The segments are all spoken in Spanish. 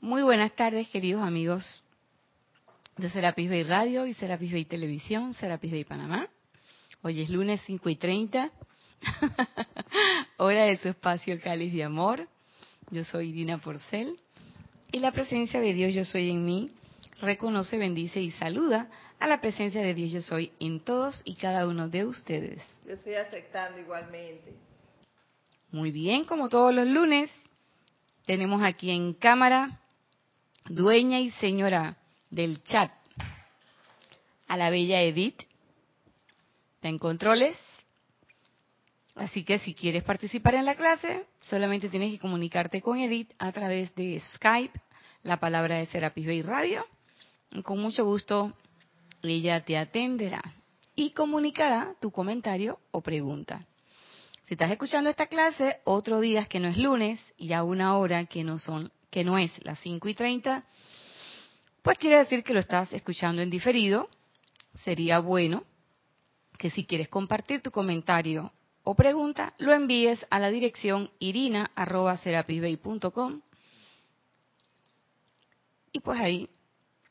Muy buenas tardes, queridos amigos de Serapis Bay Radio y Serapis Bay Televisión, Serapis Bay Panamá. Hoy es lunes 5 y 30, hora de su espacio Cáliz de Amor. Yo soy Irina Porcel y la presencia de Dios Yo Soy en mí reconoce, bendice y saluda a la presencia de Dios Yo Soy en todos y cada uno de ustedes. Yo estoy aceptando igualmente. Muy bien, como todos los lunes, tenemos aquí en cámara dueña y señora del chat, a la bella Edith. Está en controles. Así que si quieres participar en la clase, solamente tienes que comunicarte con Edith a través de Skype, la palabra de Serapis Bay Radio. con mucho gusto ella te atenderá y comunicará tu comentario o pregunta. Si estás escuchando esta clase otro día que no es lunes y a una hora que no son que no es las 5 y 30, pues quiere decir que lo estás escuchando en diferido. Sería bueno que si quieres compartir tu comentario o pregunta, lo envíes a la dirección irina.serapisbay.com y pues ahí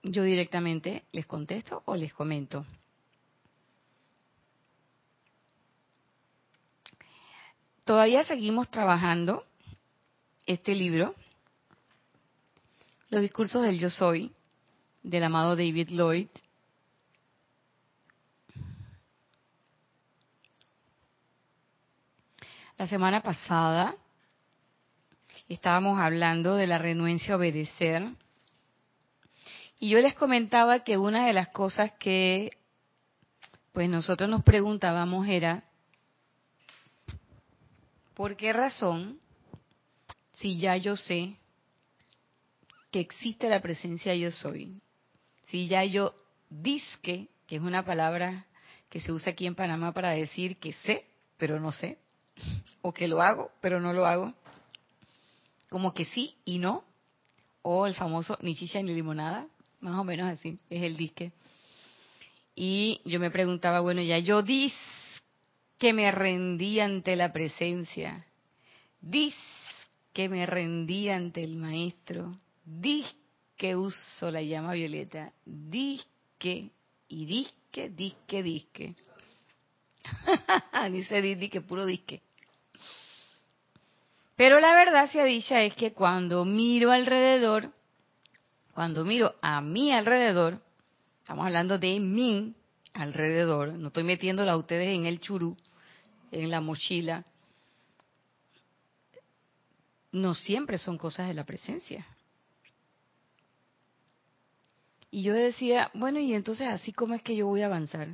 yo directamente les contesto o les comento. Todavía seguimos trabajando este libro los discursos del yo soy, del amado David Lloyd. La semana pasada estábamos hablando de la renuencia a obedecer y yo les comentaba que una de las cosas que pues nosotros nos preguntábamos era ¿por qué razón si ya yo sé existe la presencia yo soy, si ya yo disque, que es una palabra que se usa aquí en Panamá para decir que sé, pero no sé, o que lo hago, pero no lo hago, como que sí y no, o el famoso ni chicha ni limonada, más o menos así, es el disque. Y yo me preguntaba, bueno, ya yo dis que me rendí ante la presencia, dis que me rendí ante el maestro, disque uso la llama violeta, disque y disque, disque, disque. Dice disque, puro disque. Pero la verdad sea dicha es que cuando miro alrededor, cuando miro a mi alrededor, estamos hablando de mi alrededor, no estoy metiéndola a ustedes en el churú, en la mochila, no siempre son cosas de la presencia. Y yo decía, bueno, y entonces así cómo es que yo voy a avanzar.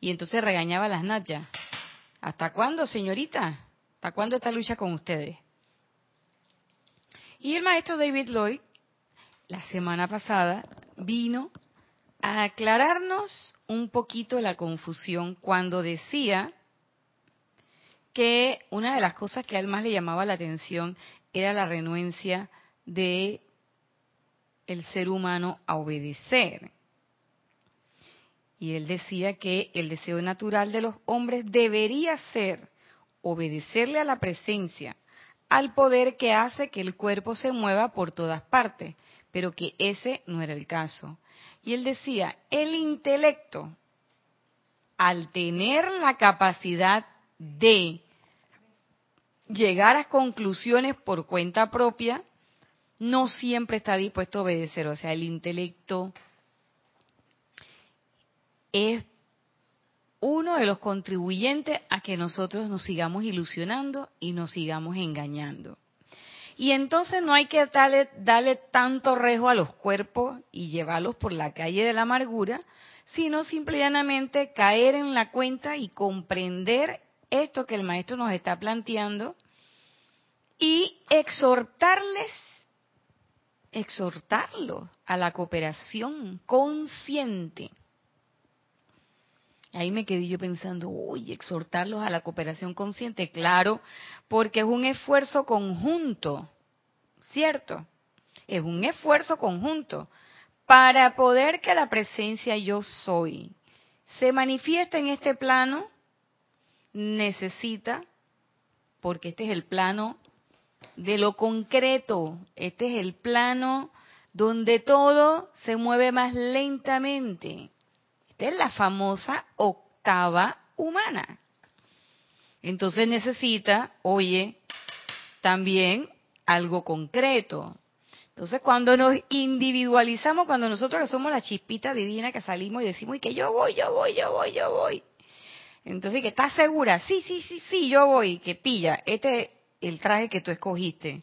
Y entonces regañaba a las nachas. ¿Hasta cuándo, señorita? ¿Hasta cuándo esta lucha con ustedes? Y el maestro David Lloyd, la semana pasada, vino a aclararnos un poquito la confusión cuando decía que una de las cosas que a él más le llamaba la atención era la renuencia de el ser humano a obedecer. Y él decía que el deseo natural de los hombres debería ser obedecerle a la presencia, al poder que hace que el cuerpo se mueva por todas partes, pero que ese no era el caso. Y él decía, el intelecto, al tener la capacidad de llegar a conclusiones por cuenta propia, no siempre está dispuesto a obedecer. O sea, el intelecto es uno de los contribuyentes a que nosotros nos sigamos ilusionando y nos sigamos engañando. Y entonces no hay que darle, darle tanto rejo a los cuerpos y llevarlos por la calle de la amargura, sino simplemente caer en la cuenta y comprender esto que el maestro nos está planteando y exhortarles exhortarlo a la cooperación consciente. Ahí me quedé yo pensando, uy, exhortarlos a la cooperación consciente, claro, porque es un esfuerzo conjunto, ¿cierto? Es un esfuerzo conjunto para poder que la presencia yo soy se manifieste en este plano, necesita, porque este es el plano de lo concreto. Este es el plano donde todo se mueve más lentamente. Esta es la famosa octava humana. Entonces necesita, oye, también algo concreto. Entonces cuando nos individualizamos, cuando nosotros que somos la chispita divina que salimos y decimos y que yo voy, yo voy, yo voy, yo voy. Entonces que estás segura, sí, sí, sí, sí, yo voy, que pilla, este es el traje que tú escogiste.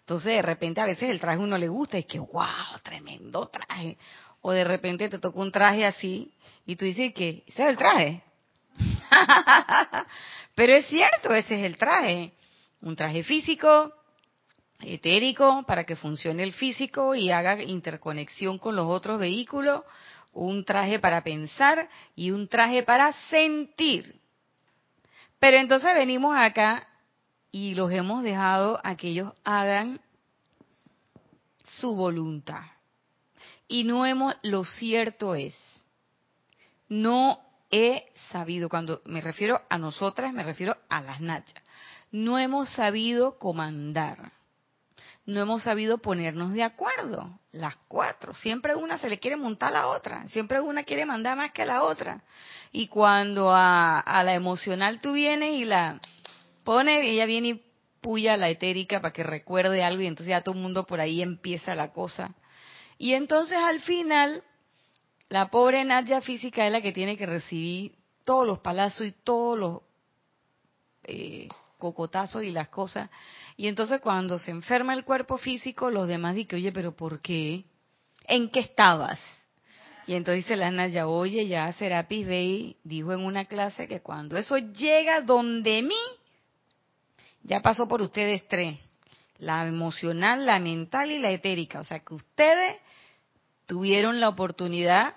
Entonces de repente a veces el traje uno le gusta y es que, wow, tremendo traje. O de repente te toca un traje así y tú dices que ese es el traje. Pero es cierto, ese es el traje. Un traje físico, etérico, para que funcione el físico y haga interconexión con los otros vehículos. Un traje para pensar y un traje para sentir. Pero entonces venimos acá y los hemos dejado a que ellos hagan su voluntad. Y no hemos, lo cierto es, no he sabido, cuando me refiero a nosotras, me refiero a las nachas, no hemos sabido comandar, no hemos sabido ponernos de acuerdo, las cuatro. Siempre una se le quiere montar a la otra, siempre una quiere mandar más que la otra. Y cuando a, a la emocional tú vienes y la pone, ella viene y puya la etérica para que recuerde algo y entonces ya todo el mundo por ahí empieza la cosa. Y entonces al final la pobre Nadia física es la que tiene que recibir todos los palazos y todos los eh, cocotazos y las cosas. Y entonces cuando se enferma el cuerpo físico, los demás dicen, oye, pero ¿por qué? ¿En qué estabas? Y entonces dice la Nadia, oye, ya Serapis Bey dijo en una clase que cuando eso llega donde mí, ya pasó por ustedes tres. La emocional, la mental y la etérica. O sea que ustedes tuvieron la oportunidad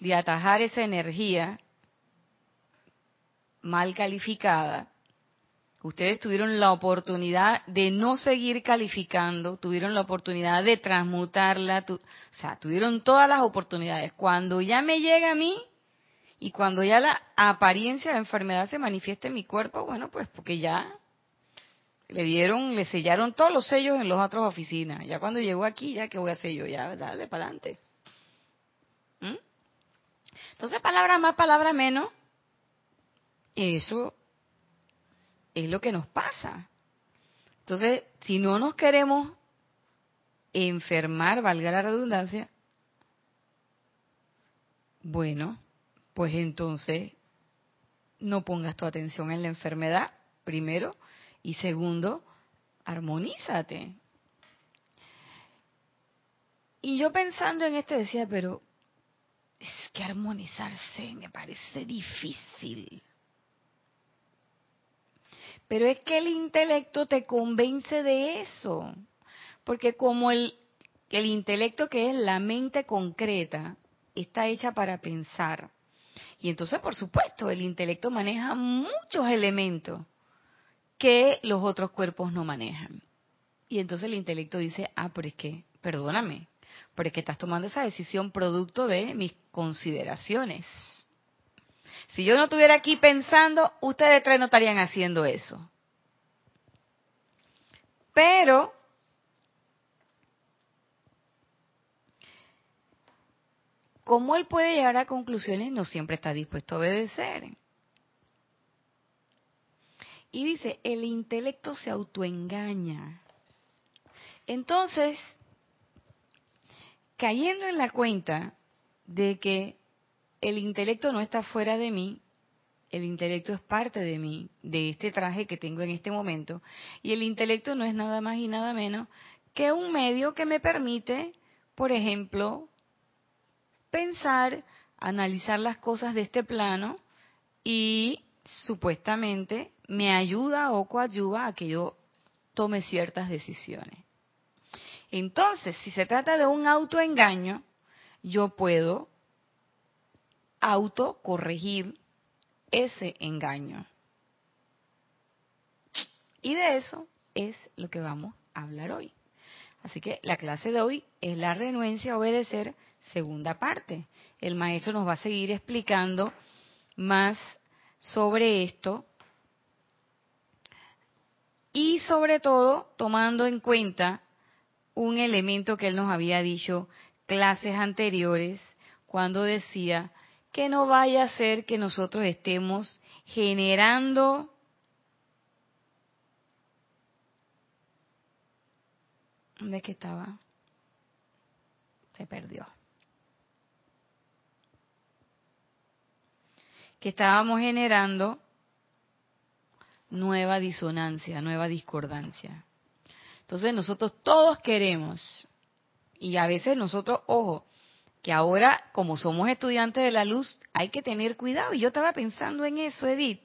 de atajar esa energía mal calificada, ustedes tuvieron la oportunidad de no seguir calificando, tuvieron la oportunidad de transmutarla, o sea, tuvieron todas las oportunidades. Cuando ya me llega a mí y cuando ya la apariencia de enfermedad se manifiesta en mi cuerpo, bueno, pues porque ya le dieron, le sellaron todos los sellos en las otras oficinas. Ya cuando llegó aquí, ya que voy a hacer yo, ya dale para adelante. ¿Mm? Entonces, palabra más, palabra menos, eso es lo que nos pasa. Entonces, si no nos queremos enfermar, valga la redundancia, bueno, pues entonces no pongas tu atención en la enfermedad, primero, y segundo, armonízate. Y yo pensando en esto decía, pero es que armonizarse me parece difícil. Pero es que el intelecto te convence de eso. Porque como el, el intelecto que es la mente concreta está hecha para pensar. Y entonces, por supuesto, el intelecto maneja muchos elementos que los otros cuerpos no manejan. Y entonces el intelecto dice, ah, pero es que, perdóname, pero es que estás tomando esa decisión producto de mis consideraciones. Si yo no estuviera aquí pensando, ustedes tres no estarían haciendo eso. Pero como él puede llegar a conclusiones, no siempre está dispuesto a obedecer. Y dice, el intelecto se autoengaña. Entonces, cayendo en la cuenta de que el intelecto no está fuera de mí, el intelecto es parte de mí, de este traje que tengo en este momento, y el intelecto no es nada más y nada menos que un medio que me permite, por ejemplo, pensar, analizar las cosas de este plano y supuestamente me ayuda o coayuda a que yo tome ciertas decisiones. Entonces, si se trata de un autoengaño, yo puedo autocorregir ese engaño. Y de eso es lo que vamos a hablar hoy. Así que la clase de hoy es la renuencia a obedecer, segunda parte. El maestro nos va a seguir explicando más sobre esto y sobre todo tomando en cuenta un elemento que él nos había dicho clases anteriores cuando decía que no vaya a ser que nosotros estemos generando ¿Dónde es que estaba? Se perdió. Que estábamos generando nueva disonancia, nueva discordancia. Entonces nosotros todos queremos, y a veces nosotros, ojo, que ahora como somos estudiantes de la luz hay que tener cuidado. Y yo estaba pensando en eso, Edith,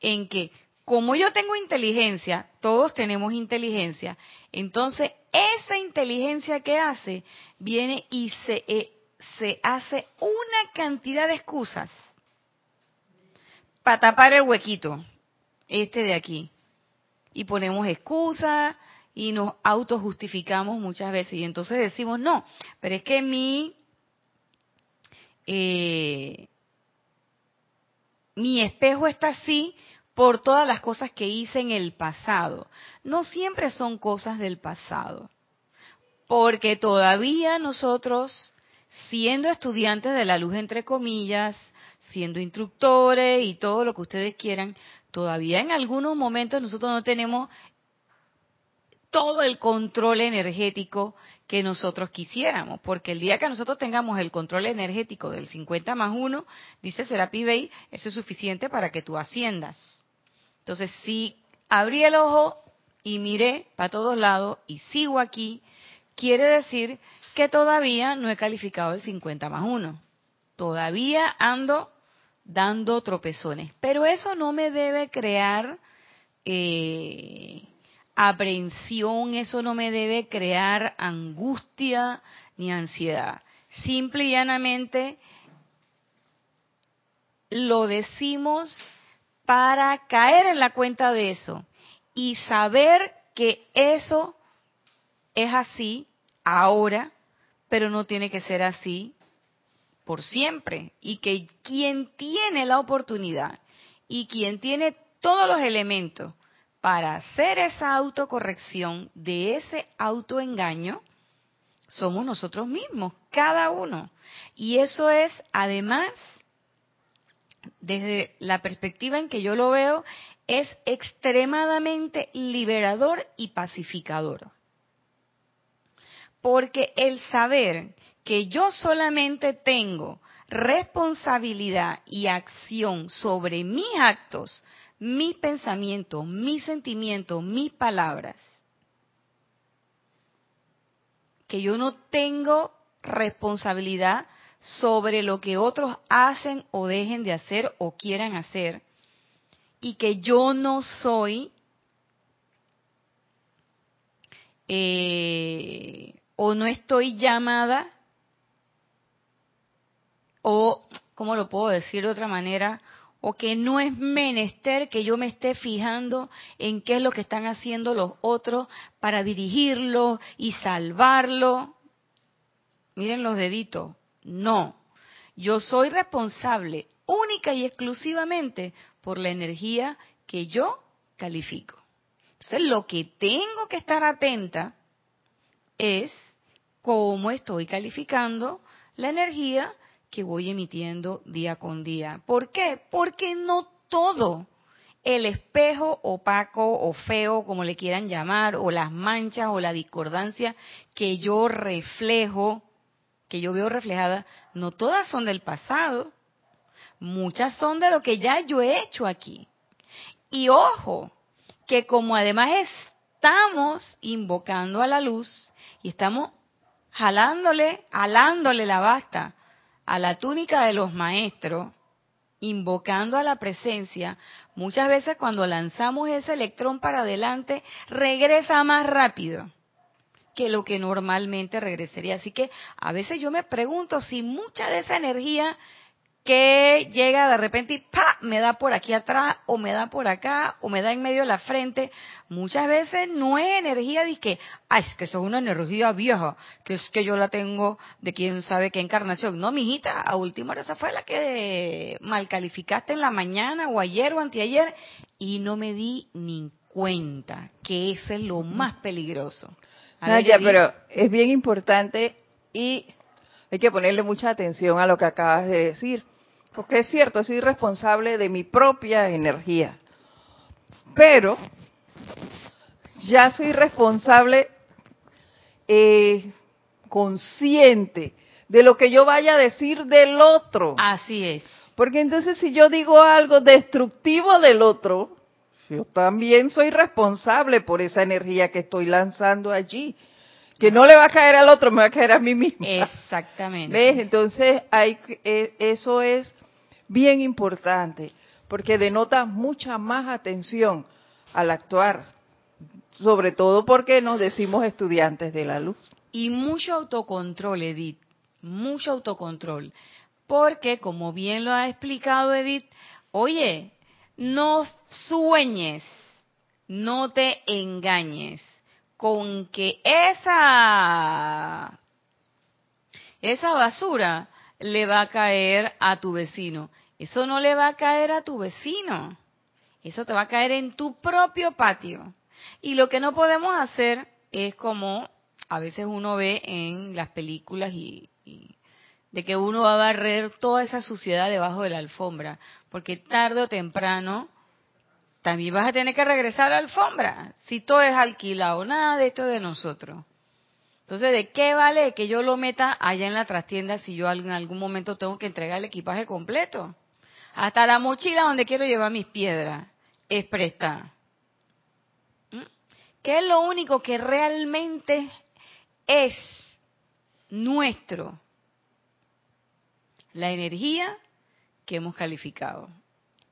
en que como yo tengo inteligencia, todos tenemos inteligencia, entonces esa inteligencia que hace viene y se, eh, se hace una cantidad de excusas para tapar el huequito este de aquí. Y ponemos excusas y nos autojustificamos muchas veces. Y entonces decimos, no, pero es que mi, eh, mi espejo está así por todas las cosas que hice en el pasado. No siempre son cosas del pasado. Porque todavía nosotros, siendo estudiantes de la luz, entre comillas, siendo instructores y todo lo que ustedes quieran, todavía en algunos momentos nosotros no tenemos todo el control energético que nosotros quisiéramos, porque el día que nosotros tengamos el control energético del 50 más 1, dice Serapi Bey, eso es suficiente para que tú asciendas. Entonces, si abrí el ojo y miré para todos lados y sigo aquí, quiere decir que todavía no he calificado el 50 más 1. Todavía ando dando tropezones. Pero eso no me debe crear eh, aprehensión, eso no me debe crear angustia ni ansiedad. Simple y llanamente lo decimos para caer en la cuenta de eso y saber que eso es así ahora, pero no tiene que ser así por siempre y que quien tiene la oportunidad y quien tiene todos los elementos para hacer esa autocorrección de ese autoengaño somos nosotros mismos, cada uno. Y eso es, además, desde la perspectiva en que yo lo veo, es extremadamente liberador y pacificador. Porque el saber que yo solamente tengo responsabilidad y acción sobre mis actos, mis pensamientos, mis sentimientos, mis palabras, que yo no tengo responsabilidad sobre lo que otros hacen o dejen de hacer o quieran hacer, y que yo no soy eh, o no estoy llamada o, ¿cómo lo puedo decir de otra manera? O que no es menester que yo me esté fijando en qué es lo que están haciendo los otros para dirigirlo y salvarlo. Miren los deditos. No. Yo soy responsable única y exclusivamente por la energía que yo califico. Entonces, lo que tengo que estar atenta es cómo estoy calificando la energía que voy emitiendo día con día. ¿Por qué? Porque no todo el espejo opaco o feo, como le quieran llamar, o las manchas o la discordancia que yo reflejo, que yo veo reflejada, no todas son del pasado. Muchas son de lo que ya yo he hecho aquí. Y ojo, que como además estamos invocando a la luz y estamos jalándole, alándole la basta a la túnica de los maestros, invocando a la presencia, muchas veces cuando lanzamos ese electrón para adelante, regresa más rápido que lo que normalmente regresaría. Así que a veces yo me pregunto si mucha de esa energía que llega de repente y ¡pa! me da por aquí atrás o me da por acá o me da en medio de la frente. Muchas veces no es energía de que, ay, es que eso es una energía vieja, que es que yo la tengo de quién sabe qué encarnación. No, mijita, a última hora esa fue la que mal calificaste en la mañana o ayer o anteayer y no me di ni cuenta, que eso es lo más peligroso. Pero es bien importante y hay que ponerle mucha atención a lo que acabas de decir, porque es cierto, soy responsable de mi propia energía, pero ya soy responsable eh, consciente de lo que yo vaya a decir del otro. Así es. Porque entonces si yo digo algo destructivo del otro, yo también soy responsable por esa energía que estoy lanzando allí. Que no le va a caer al otro, me va a caer a mí mismo. Exactamente. ¿Ves? Entonces, hay, eh, eso es bien importante, porque denota mucha más atención al actuar, sobre todo porque nos decimos estudiantes de la luz. Y mucho autocontrol, Edith, mucho autocontrol. Porque, como bien lo ha explicado Edith, oye, no sueñes, no te engañes con que esa, esa basura le va a caer a tu vecino. Eso no le va a caer a tu vecino. Eso te va a caer en tu propio patio. Y lo que no podemos hacer es como a veces uno ve en las películas y, de que uno va a barrer toda esa suciedad debajo de la alfombra, porque tarde o temprano también vas a tener que regresar a la alfombra, si todo es alquilado, nada de esto de nosotros. Entonces, ¿de qué vale que yo lo meta allá en la trastienda si yo en algún momento tengo que entregar el equipaje completo? Hasta la mochila donde quiero llevar mis piedras es prestada. ¿Mm? ¿Qué es lo único que realmente es nuestro? La energía que hemos calificado.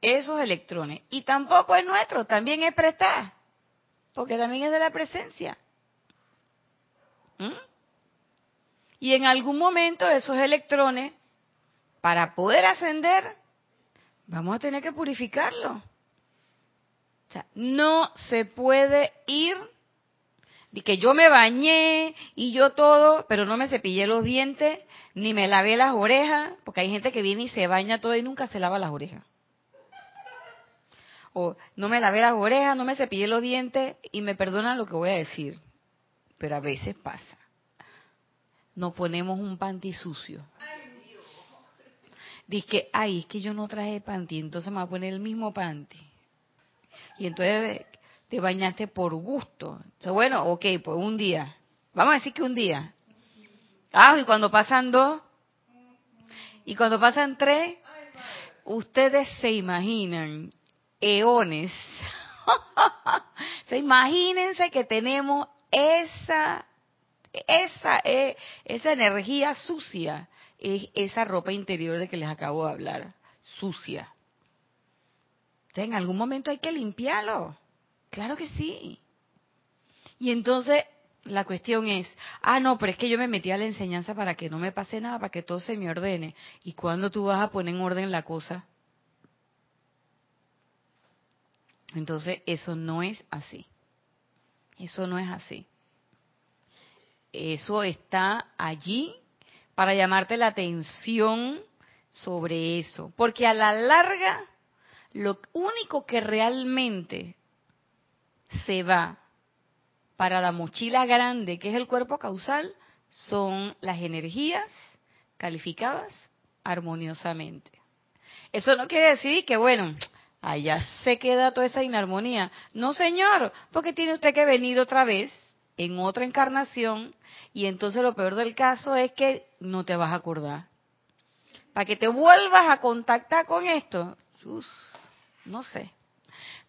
Esos electrones. Y tampoco es nuestro, también es prestada. Porque también es de la presencia. ¿Mm? Y en algún momento esos electrones, para poder ascender, vamos a tener que purificarlo. O sea, no se puede ir de que yo me bañé y yo todo, pero no me cepillé los dientes, ni me lavé las orejas, porque hay gente que viene y se baña todo y nunca se lava las orejas. O no me lavé las orejas, no me cepillé los dientes y me perdonan lo que voy a decir, pero a veces pasa. Nos ponemos un panty sucio. Dice ay, es que yo no traje panty, entonces me voy a poner el mismo panty. Y entonces te bañaste por gusto. Bueno, ok, pues un día. Vamos a decir que un día. Ah, y cuando pasan dos, y cuando pasan tres, ustedes se imaginan eones. se imagínense que tenemos esa esa eh, esa energía sucia, es esa ropa interior de que les acabo de hablar, sucia. en algún momento hay que limpiarlo. Claro que sí. Y entonces la cuestión es, ah, no, pero es que yo me metí a la enseñanza para que no me pase nada, para que todo se me ordene. ¿Y cuándo tú vas a poner en orden la cosa? Entonces, eso no es así. Eso no es así. Eso está allí para llamarte la atención sobre eso. Porque a la larga, lo único que realmente se va para la mochila grande, que es el cuerpo causal, son las energías calificadas armoniosamente. Eso no quiere decir que, bueno, allá se queda toda esa inarmonía. No, señor, porque tiene usted que venir otra vez en otra encarnación y entonces lo peor del caso es que no te vas a acordar. Para que te vuelvas a contactar con esto, no sé.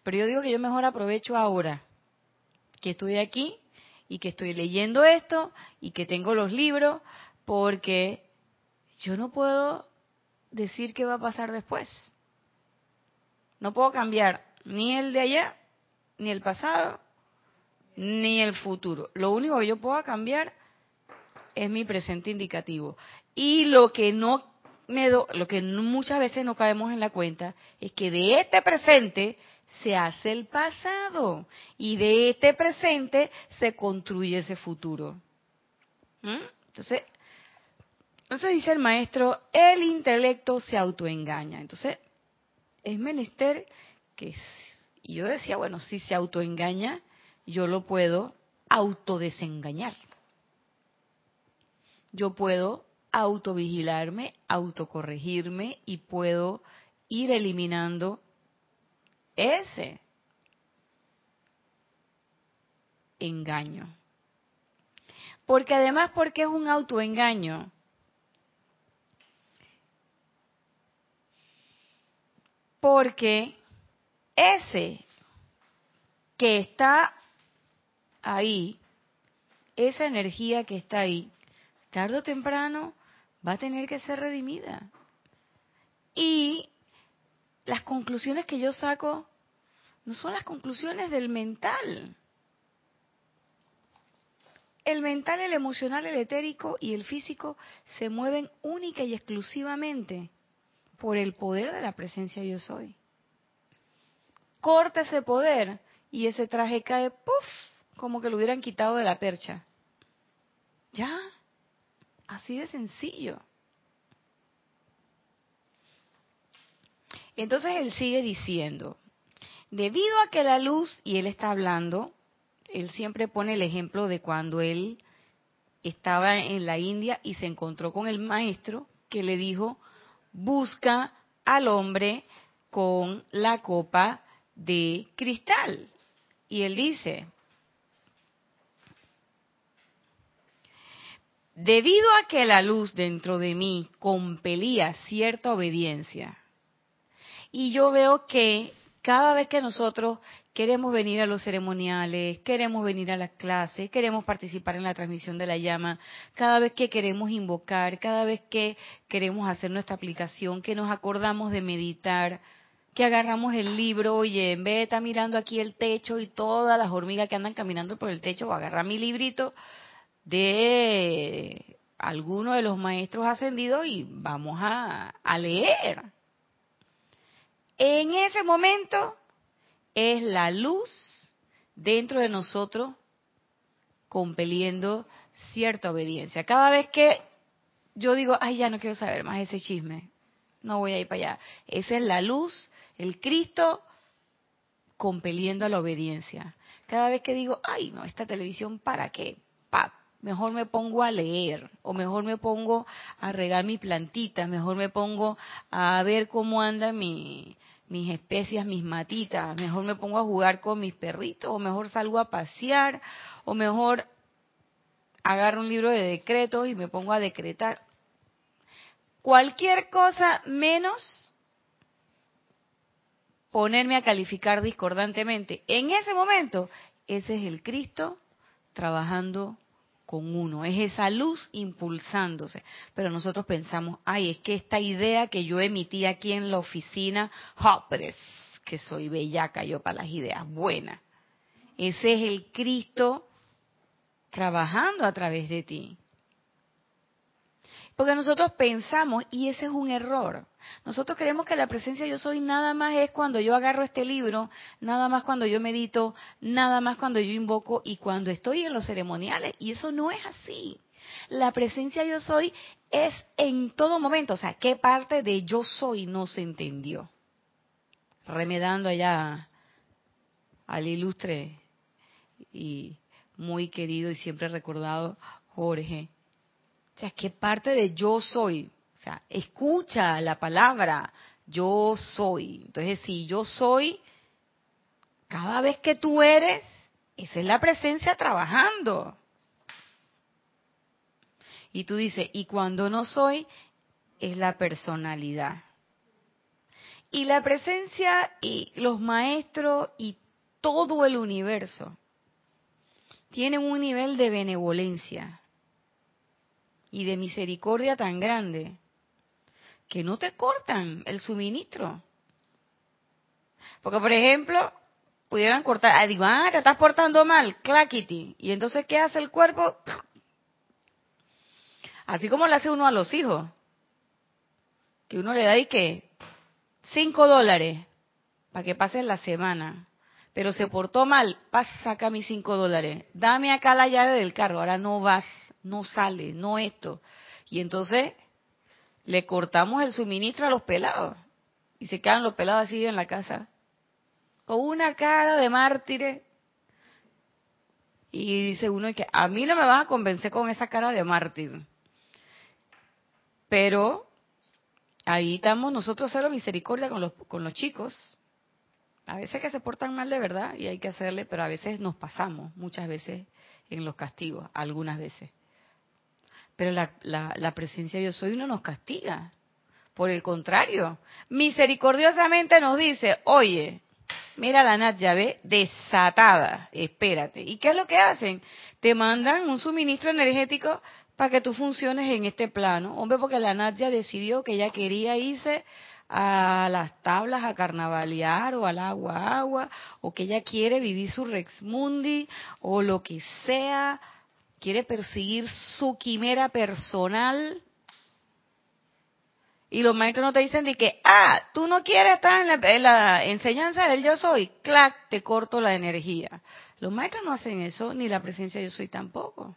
Pero yo digo que yo mejor aprovecho ahora que estoy aquí y que estoy leyendo esto y que tengo los libros porque yo no puedo decir qué va a pasar después. No puedo cambiar ni el de allá, ni el pasado, ni el futuro. Lo único que yo puedo cambiar es mi presente indicativo. Y lo que no me do, lo que muchas veces no caemos en la cuenta es que de este presente se hace el pasado y de este presente se construye ese futuro. ¿Mm? Entonces, entonces dice el maestro, el intelecto se autoengaña. Entonces, es menester que Y yo decía, bueno, si se autoengaña, yo lo puedo autodesengañar. Yo puedo autovigilarme, autocorregirme y puedo ir eliminando ese engaño. Porque además, porque es un autoengaño? Porque ese que está ahí, esa energía que está ahí, tarde o temprano va a tener que ser redimida. Y las conclusiones que yo saco no son las conclusiones del mental. El mental, el emocional, el etérico y el físico se mueven única y exclusivamente por el poder de la presencia yo soy. Corta ese poder y ese traje cae, puff, como que lo hubieran quitado de la percha. Ya, así de sencillo. Entonces él sigue diciendo, debido a que la luz, y él está hablando él siempre pone el ejemplo de cuando él estaba en la India y se encontró con el maestro que le dijo, busca al hombre con la copa de cristal. Y él dice, debido a que la luz dentro de mí compelía cierta obediencia, y yo veo que cada vez que nosotros queremos venir a los ceremoniales, queremos venir a las clases, queremos participar en la transmisión de la llama, cada vez que queremos invocar, cada vez que queremos hacer nuestra aplicación, que nos acordamos de meditar, que agarramos el libro, oye, en vez de estar mirando aquí el techo y todas las hormigas que andan caminando por el techo, voy a agarrar mi librito de alguno de los maestros ascendidos y vamos a, leer. En ese momento es la luz dentro de nosotros compeliendo cierta obediencia. Cada vez que yo digo, ay, ya no quiero saber más ese chisme, no voy a ir para allá. Esa es la luz, el Cristo compeliendo a la obediencia. Cada vez que digo, ay, no, esta televisión, ¿para qué? Pa, mejor me pongo a leer, o mejor me pongo a regar mi plantita, mejor me pongo a ver cómo anda mi, mis especias, mis matitas, mejor me pongo a jugar con mis perritos, o mejor salgo a pasear, o mejor agarro un libro de decretos y me pongo a decretar. Cualquier cosa menos ponerme a calificar discordantemente. En ese momento, ese es el Cristo trabajando con uno, es esa luz impulsándose. Pero nosotros pensamos, ay, es que esta idea que yo emití aquí en la oficina, oh, que soy bellaca yo para las ideas buenas. Ese es el Cristo trabajando a través de ti. Porque nosotros pensamos, y ese es un error, nosotros creemos que la presencia yo soy nada más es cuando yo agarro este libro, nada más cuando yo medito, nada más cuando yo invoco y cuando estoy en los ceremoniales. Y eso no es así. La presencia yo soy es en todo momento. O sea, ¿qué parte de yo soy no se entendió? Remedando allá al ilustre y muy querido y siempre recordado Jorge. O sea, ¿qué parte de yo soy? O sea, escucha la palabra, yo soy. Entonces, si yo soy, cada vez que tú eres, esa es la presencia trabajando. Y tú dices, y cuando no soy, es la personalidad. Y la presencia y los maestros y todo el universo tienen un nivel de benevolencia y de misericordia tan grande que no te cortan el suministro. Porque, por ejemplo, pudieran cortar, ah, ah, te estás portando mal, claquiti. Y entonces, ¿qué hace el cuerpo? Así como le hace uno a los hijos. Que uno le da y que cinco dólares para que pases la semana. Pero se portó mal, pasa acá mis cinco dólares. Dame acá la llave del carro. Ahora no vas, no sale, no esto. Y entonces le cortamos el suministro a los pelados y se quedan los pelados así en la casa con una cara de mártires. Y dice uno que a mí no me vas a convencer con esa cara de mártir. Pero ahí estamos nosotros cero misericordia con los, con los chicos. A veces que se portan mal de verdad y hay que hacerle, pero a veces nos pasamos, muchas veces en los castigos, algunas veces. Pero la, la, la presencia de yo soy no nos castiga. Por el contrario, misericordiosamente nos dice, oye, mira la Nat ve desatada, espérate. ¿Y qué es lo que hacen? Te mandan un suministro energético para que tú funciones en este plano. Hombre, porque la Nat ya decidió que ella quería irse a las tablas a carnavalear o al agua agua, o que ella quiere vivir su Rex Mundi, o lo que sea, quiere perseguir su quimera personal y los maestros no te dicen de que, ah, tú no quieres estar en la, enseñanza del yo soy, clac, te corto la energía. Los maestros no hacen eso, ni la presencia yo soy tampoco.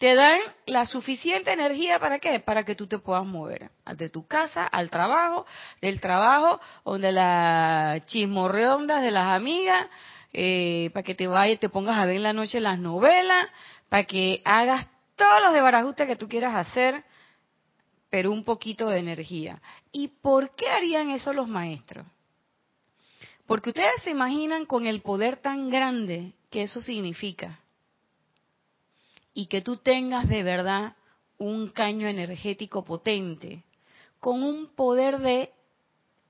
Te dan la suficiente energía para qué? Para que tú te puedas mover. De tu casa al trabajo, del trabajo, donde la chismorreondas de las amigas, eh, para que te vayas, te pongas a ver en la noche las novelas, para que hagas todos los debarajustes que tú quieras hacer pero un poquito de energía. ¿Y por qué harían eso los maestros? Porque ustedes se imaginan con el poder tan grande que eso significa. Y que tú tengas de verdad un caño energético potente, con un poder de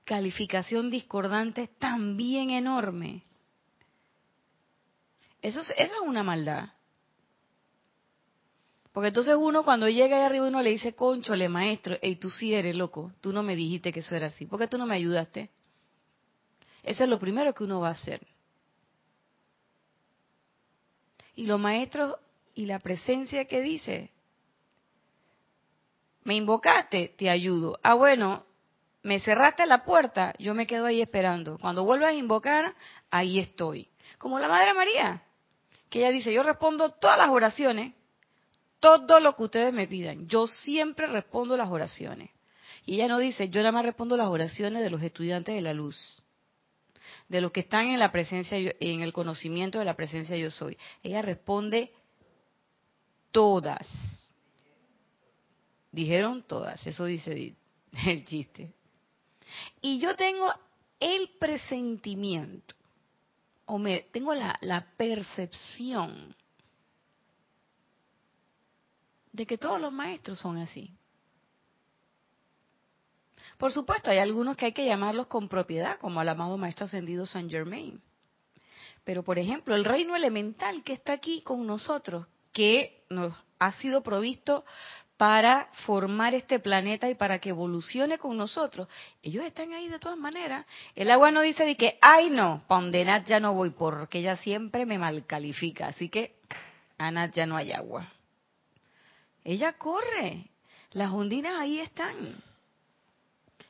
calificación discordante también enorme. Eso eso es una maldad. Porque entonces uno cuando llega ahí arriba uno le dice, conchole maestro, y tú sí eres loco, tú no me dijiste que eso era así, ¿por qué tú no me ayudaste? Eso es lo primero que uno va a hacer. Y los maestros y la presencia que dice, me invocaste, te ayudo. Ah, bueno, me cerraste la puerta, yo me quedo ahí esperando. Cuando vuelvas a invocar, ahí estoy. Como la Madre María, que ella dice, yo respondo todas las oraciones todo lo que ustedes me pidan. Yo siempre respondo las oraciones. Y ella no dice, yo nada más respondo las oraciones de los estudiantes de la luz, de los que están en la presencia, en el conocimiento de la presencia yo soy. Ella responde todas. Dijeron todas, eso dice el chiste. Y yo tengo el presentimiento, o me tengo la, la percepción de que todos los maestros son así. Por supuesto, hay algunos que hay que llamarlos con propiedad, como el amado Maestro Ascendido San Germain. Pero, por ejemplo, el reino elemental que está aquí con nosotros, que nos ha sido provisto para formar este planeta y para que evolucione con nosotros, ellos están ahí de todas maneras. El agua no dice de que, ay no, para ya no voy, porque ella siempre me malcalifica, así que a Nat ya no hay agua. Ella corre. Las ondinas ahí están.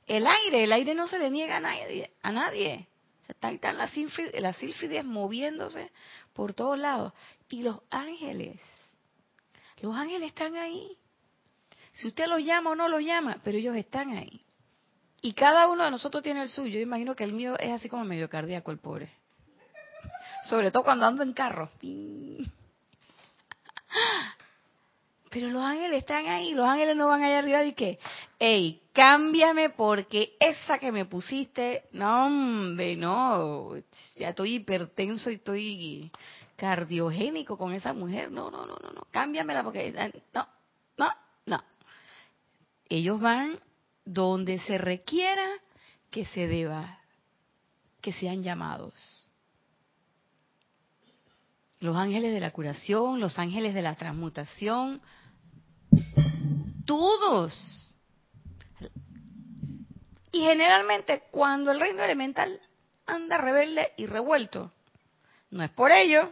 El aire, el aire no se le niega a nadie. A nadie. Están, las, las sílfides moviéndose por todos lados. Y los ángeles. Los ángeles están ahí. Si usted los llama o no los llama, pero ellos están ahí. Y cada uno de nosotros tiene el suyo. Yo imagino que el mío es así como medio cardíaco, el pobre. Sobre todo cuando ando en carro. Pero los ángeles están ahí, los ángeles no van allá arriba y que, hey, cámbiame porque esa que me pusiste, no, hombre, no, ya estoy hipertenso y estoy cardiogénico con esa mujer, no, no, no, no, no, cámbiamela porque, no, no, no. Ellos van donde se requiera que se deba, que sean llamados. Los ángeles de la curación, los ángeles de la transmutación, todos. Y generalmente cuando el reino elemental anda rebelde y revuelto, no es por ello,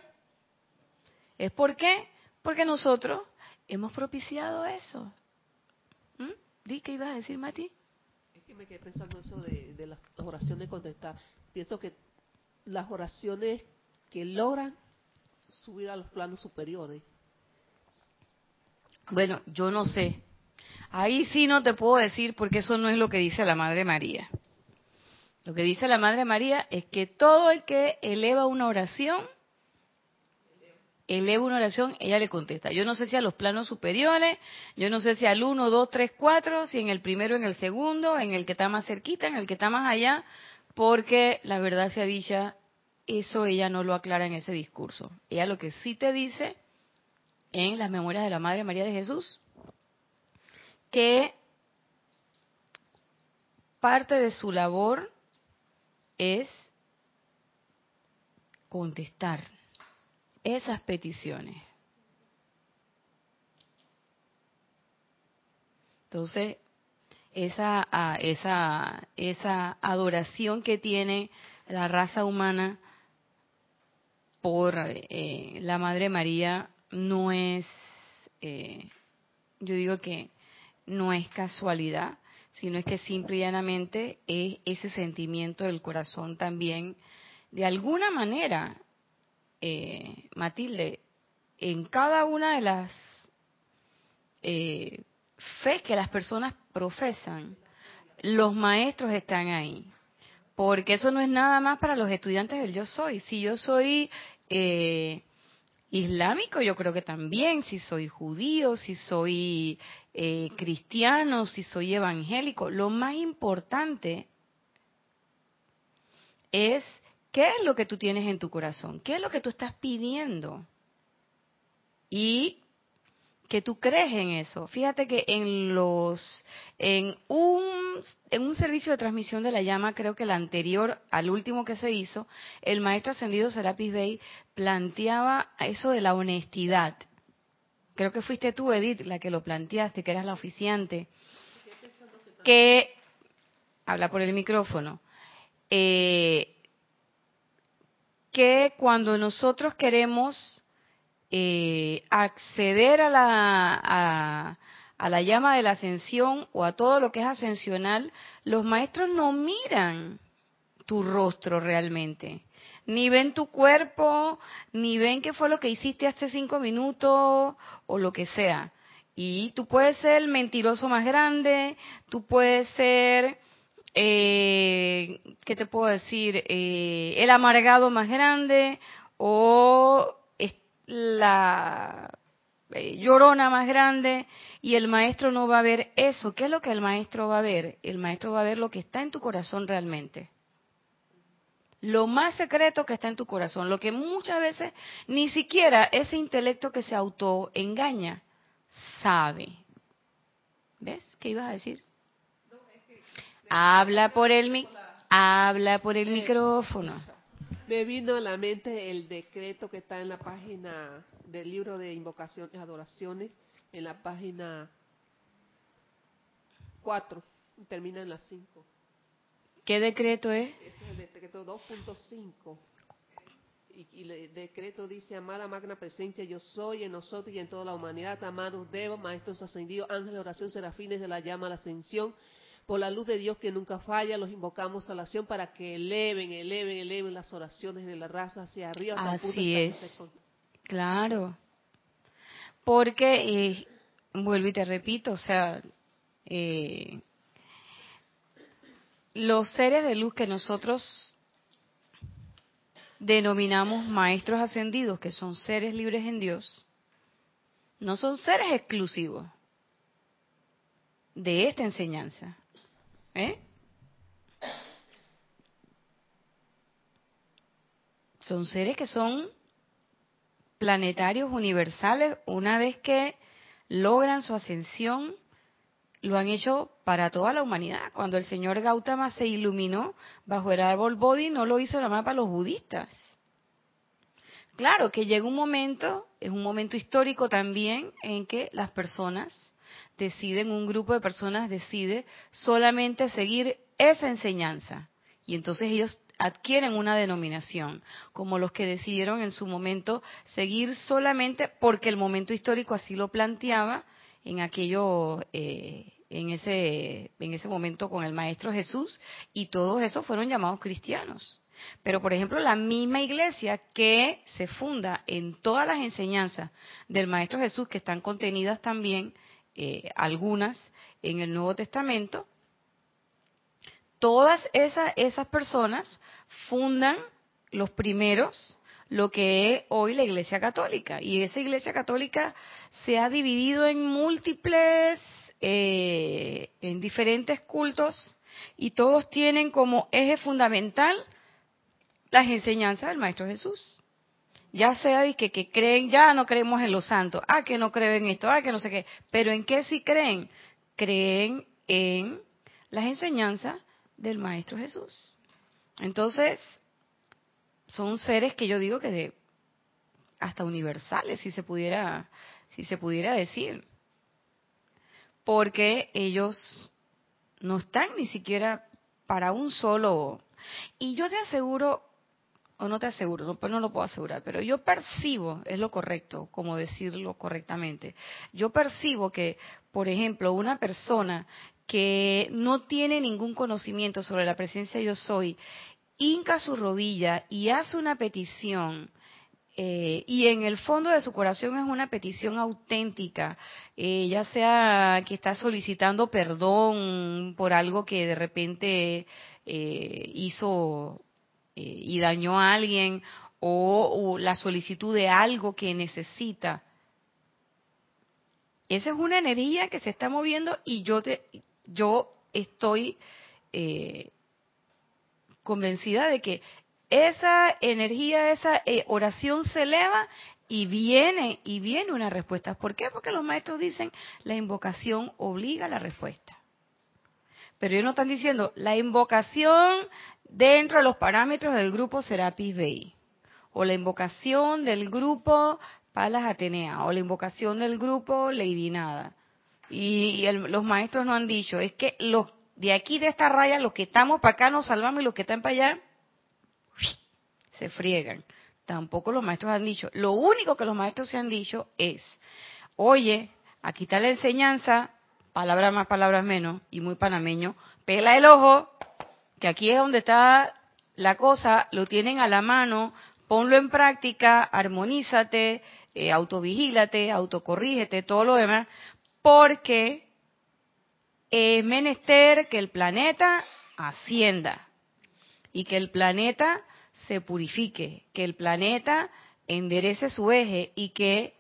es porque porque nosotros hemos propiciado eso. ¿Mm? ¿Di qué ibas a decir, Mati? Es que me quedé pensando eso de, de las oraciones contestar. Pienso que las oraciones que logran subir a los planos superiores bueno, yo no sé. Ahí sí no te puedo decir porque eso no es lo que dice la Madre María. Lo que dice la Madre María es que todo el que eleva una oración, eleva una oración, ella le contesta. Yo no sé si a los planos superiores, yo no sé si al 1, 2, 3, 4, si en el primero, en el segundo, en el que está más cerquita, en el que está más allá, porque la verdad sea dicha, eso ella no lo aclara en ese discurso. Ella lo que sí te dice en las memorias de la Madre María de Jesús, que parte de su labor es contestar esas peticiones. Entonces, esa, esa, esa adoración que tiene la raza humana por eh, la Madre María no es, eh, yo digo que no es casualidad, sino es que simple y llanamente es ese sentimiento del corazón también, de alguna manera, eh, Matilde, en cada una de las eh, fe que las personas profesan, los maestros están ahí. Porque eso no es nada más para los estudiantes del yo soy. Si yo soy eh, islámico, yo creo que también. Si soy judío, si soy eh, cristiano, si soy evangélico. Lo más importante es qué es lo que tú tienes en tu corazón, qué es lo que tú estás pidiendo. Y que tú crees en eso. Fíjate que en los en un en un servicio de transmisión de la llama, creo que el anterior al último que se hizo, el maestro ascendido Serapis Bey planteaba eso de la honestidad. Creo que fuiste tú, Edith, la que lo planteaste, que eras la oficiante. Que habla por el micrófono. Eh, que cuando nosotros queremos eh, acceder a la, a, la llama de la ascensión o a todo lo que es ascensional, los maestros no miran tu rostro realmente. Ni ven tu cuerpo, ni ven qué fue lo que hiciste hace cinco minutos o lo que sea. Y tú puedes ser el mentiroso más grande, tú puedes ser, eh, ¿qué te puedo decir? Eh, el amargado más grande o la eh, llorona más grande y el maestro no va a ver eso. ¿Qué es lo que el maestro va a ver? El maestro va a ver lo que está en tu corazón realmente. Lo más secreto que está en tu corazón, lo que muchas veces ni siquiera ese intelecto que se autoengaña sabe. ¿Ves? ¿Qué ibas a decir? Habla por el, habla por el micrófono. Me vino a la mente el decreto que está en la página del libro de invocaciones y adoraciones, en la página 4, termina en la 5. ¿Qué decreto es? es el decreto 2.5. Y, el decreto dice, amada magna presencia, yo soy en nosotros y en toda la humanidad, amados devos, maestros ascendidos, ángeles, oración, serafines de la llama a la ascensión, por la luz de Dios que nunca falla, los invocamos a la acción para que eleven, eleven, eleven las oraciones de la raza hacia arriba. Así es. Claro. Porque, eh, vuelvo y te repito, o sea, eh, los seres de luz que nosotros denominamos maestros ascendidos, que son seres libres en Dios, no son seres exclusivos de esta enseñanza. ¿Eh? Son seres que son planetarios universales. Una vez que logran su ascensión, lo han hecho para toda la humanidad. Cuando el señor Gautama se iluminó bajo el árbol Bodhi, no lo hizo nada más para los budistas. Claro que llega un momento, es un momento histórico también, en que las personas deciden, un grupo de personas decide solamente seguir esa enseñanza. Y entonces ellos adquieren una denominación, como los que decidieron en su momento seguir solamente porque el momento histórico así lo planteaba en aquello, eh, en ese, en ese momento con el Maestro Jesús, y todos esos fueron llamados cristianos. Pero, por ejemplo, la misma iglesia que se funda en todas las enseñanzas del Maestro Jesús, que están contenidas también eh, algunas en el Nuevo Testamento, todas esas, esas personas fundan los primeros lo que es hoy la Iglesia Católica. Y esa Iglesia Católica se ha dividido en múltiples, eh, en diferentes cultos, y todos tienen como eje fundamental las enseñanzas del Maestro Jesús. Ya sea que, que creen, ya no creemos en los santos, ah, que no creen en esto, ah, que no sé qué, pero ¿en qué sí creen? Creen en las enseñanzas del Maestro Jesús. Entonces, son seres que yo digo que de hasta universales, si se pudiera, si se pudiera decir, porque ellos no están ni siquiera para un solo. Y yo te aseguro, o no te aseguro, no, pues no lo puedo asegurar, pero yo percibo, es lo correcto, como decirlo correctamente, yo percibo que, por ejemplo, una persona que no tiene ningún conocimiento sobre la presencia yo soy hinca su rodilla y hace una petición, eh, y en el fondo de su corazón es una petición auténtica, eh, ya sea que está solicitando perdón por algo que de repente eh, hizo y dañó a alguien, o, la solicitud de algo que necesita. Esa es una energía que se está moviendo y yo te, yo estoy convencida de que esa energía, esa eh, oración se eleva y viene, y viene una respuesta. ¿Por qué? Porque los maestros dicen, la invocación obliga a la respuesta. Pero ellos no están diciendo, la invocación dentro de los parámetros del grupo Serapis Bay, o la invocación del grupo Palas Atenea, o la invocación del grupo Lady Nada. Y, los maestros no han dicho, es que los de aquí de esta raya, los que estamos para acá nos salvamos y los que están para allá se friegan. Tampoco los maestros han dicho. Lo único que los maestros se han dicho es, oye, aquí está la enseñanza, palabras más, palabras menos, y muy panameño, pela el ojo, que aquí es donde está la cosa, lo tienen a la mano, ponlo en práctica, armonízate, eh, autovigílate, autocorrígete, todo lo demás, porque es menester que el planeta ascienda y que el planeta se purifique, que el planeta enderece su eje y que,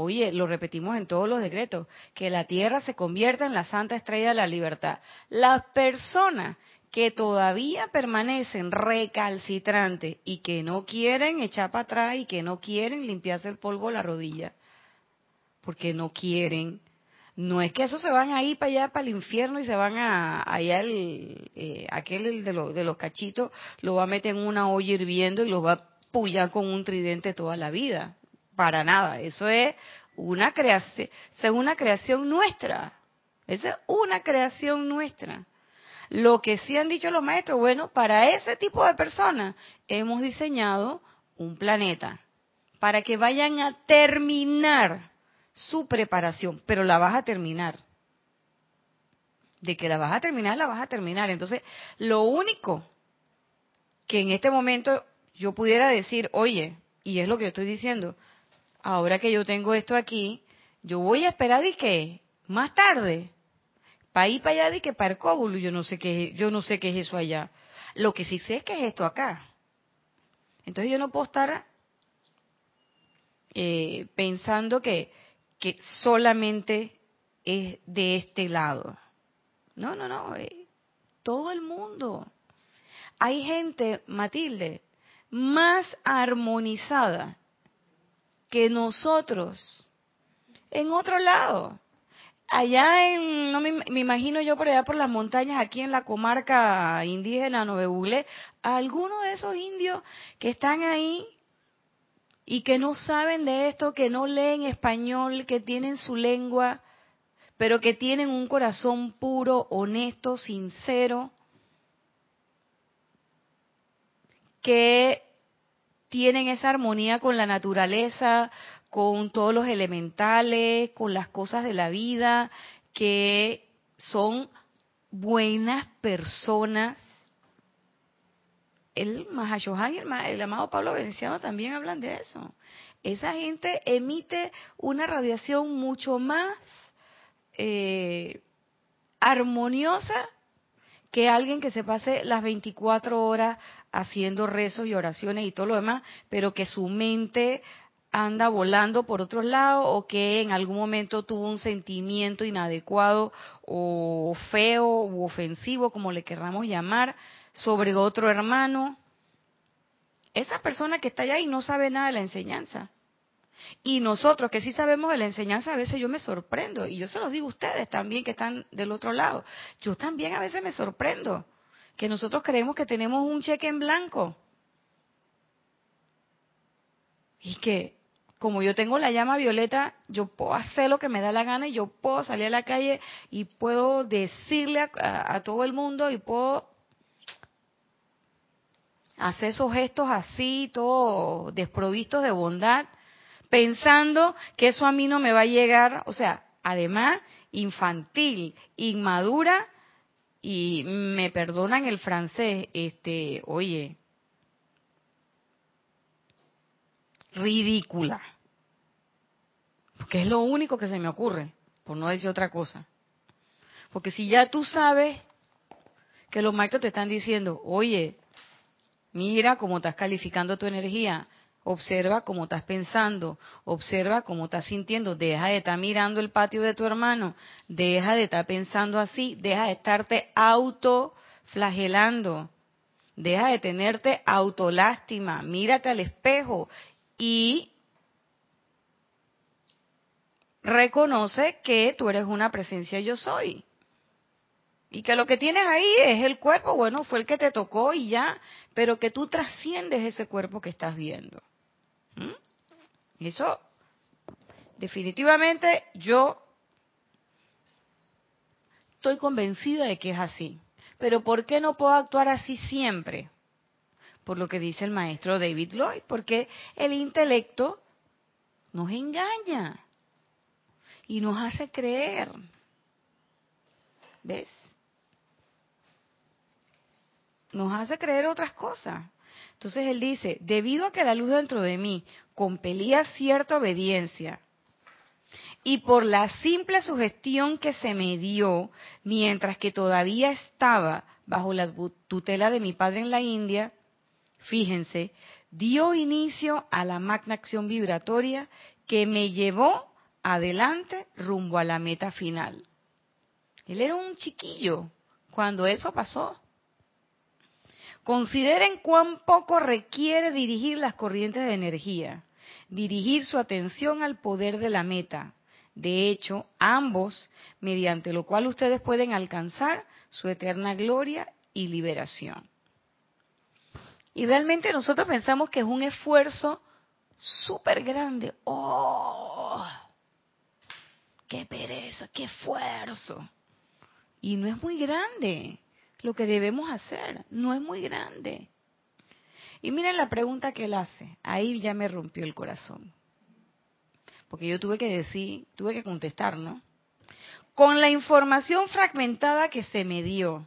oye, lo repetimos en todos los decretos, que la Tierra se convierta en la santa estrella de la libertad. Las personas que todavía permanecen recalcitrantes y que no quieren echar para atrás y que no quieren limpiarse el polvo la rodilla, porque no quieren no es que esos se van ahí para allá, para el infierno y se van a allá el, eh, aquel de, de los cachitos, lo va a meter en una olla hirviendo y lo va a pullar con un tridente toda la vida. Para nada. Eso es una creación, creación nuestra. Esa es una creación nuestra. Lo que sí han dicho los maestros, bueno, para ese tipo de personas hemos diseñado un planeta para que vayan a terminar su preparación, pero la vas a terminar. De que la vas a terminar, la vas a terminar. Entonces, lo único que en este momento yo pudiera decir, oye, y es lo que yo estoy diciendo, ahora que yo tengo esto aquí, yo voy a esperar y que más tarde, para ir para allá y que para el cóbulo, yo no sé qué, yo no sé qué es eso allá. Lo que sí sé es que es esto acá. Entonces yo no puedo estar eh, pensando que que solamente es de este lado. No, no, no, eh, todo el mundo. Hay gente, Matilde, más armonizada que nosotros en otro lado. Allá en, no me, me, imagino yo por allá por las montañas, aquí en la comarca indígena Novebule, algunos de esos indios que están ahí y que no saben de esto, que no leen español, que tienen su lengua, pero que tienen un corazón puro, honesto, sincero, que tienen esa armonía con la naturaleza, con todos los elementales, con las cosas de la vida, que son buenas personas el Mahashohan y el, amado Pablo Veneciano también hablan de eso. Esa gente emite una radiación mucho más eh, armoniosa que alguien que se pase las 24 horas haciendo rezos y oraciones y todo lo demás, pero que su mente anda volando por otro lado o que en algún momento tuvo un sentimiento inadecuado o feo u ofensivo, como le querramos llamar, sobre otro hermano. Esa persona que está allá y no sabe nada de la enseñanza. Y nosotros que sí sabemos de la enseñanza, a veces yo me sorprendo. Y yo se los digo a ustedes también que están del otro lado. Yo también a veces me sorprendo. Que nosotros creemos que tenemos un cheque en blanco. Y que como yo tengo la llama violeta, yo puedo hacer lo que me da la gana y yo puedo salir a la calle y puedo decirle a, todo el mundo y puedo hacer esos gestos así, todos desprovistos de bondad, pensando que eso a mí no me va a llegar, o sea, además, infantil, inmadura, y me perdonan el francés, este, oye, ridícula. Porque es lo único que se me ocurre, por no decir otra cosa. Porque si ya tú sabes que los maestros te están diciendo, oye, mira cómo estás calificando tu energía, observa cómo estás pensando, observa cómo estás sintiendo, deja de estar mirando el patio de tu hermano, deja de estar pensando así, deja de estarte autoflagelando, deja de tenerte autolástima, mírate al espejo y reconoce que tú eres una presencia yo soy. Y que lo que tienes ahí es el cuerpo, bueno, fue el que te tocó y ya, pero que tú trasciendes ese cuerpo que estás viendo. ¿Mm? Eso, definitivamente, yo estoy convencida de que es así. Pero ¿por qué no puedo actuar así siempre? por lo que dice el maestro David Lloyd, porque el intelecto nos engaña y nos hace creer. ¿Ves? Nos hace creer otras cosas. Entonces él dice, debido a que la luz dentro de mí compelía cierta obediencia y por la simple sugestión que se me dio mientras que todavía estaba bajo la tutela de mi padre en la India, fíjense, dio inicio a la magna acción vibratoria que me llevó adelante rumbo a la meta final. Él era un chiquillo cuando eso pasó. Consideren cuán poco requiere dirigir las corrientes de energía, dirigir su atención al poder de la meta. De hecho, ambos, mediante lo cual ustedes pueden alcanzar su eterna gloria y liberación. Y realmente nosotros pensamos que es un esfuerzo súper grande. ¡Oh! ¡Qué pereza! ¡Qué esfuerzo! Y no es muy grande lo que debemos hacer. No es muy grande. Y miren la pregunta que él hace. Ahí ya me rompió el corazón. Porque yo tuve que decir, tuve que contestar, ¿no? Con la información fragmentada que se me dio,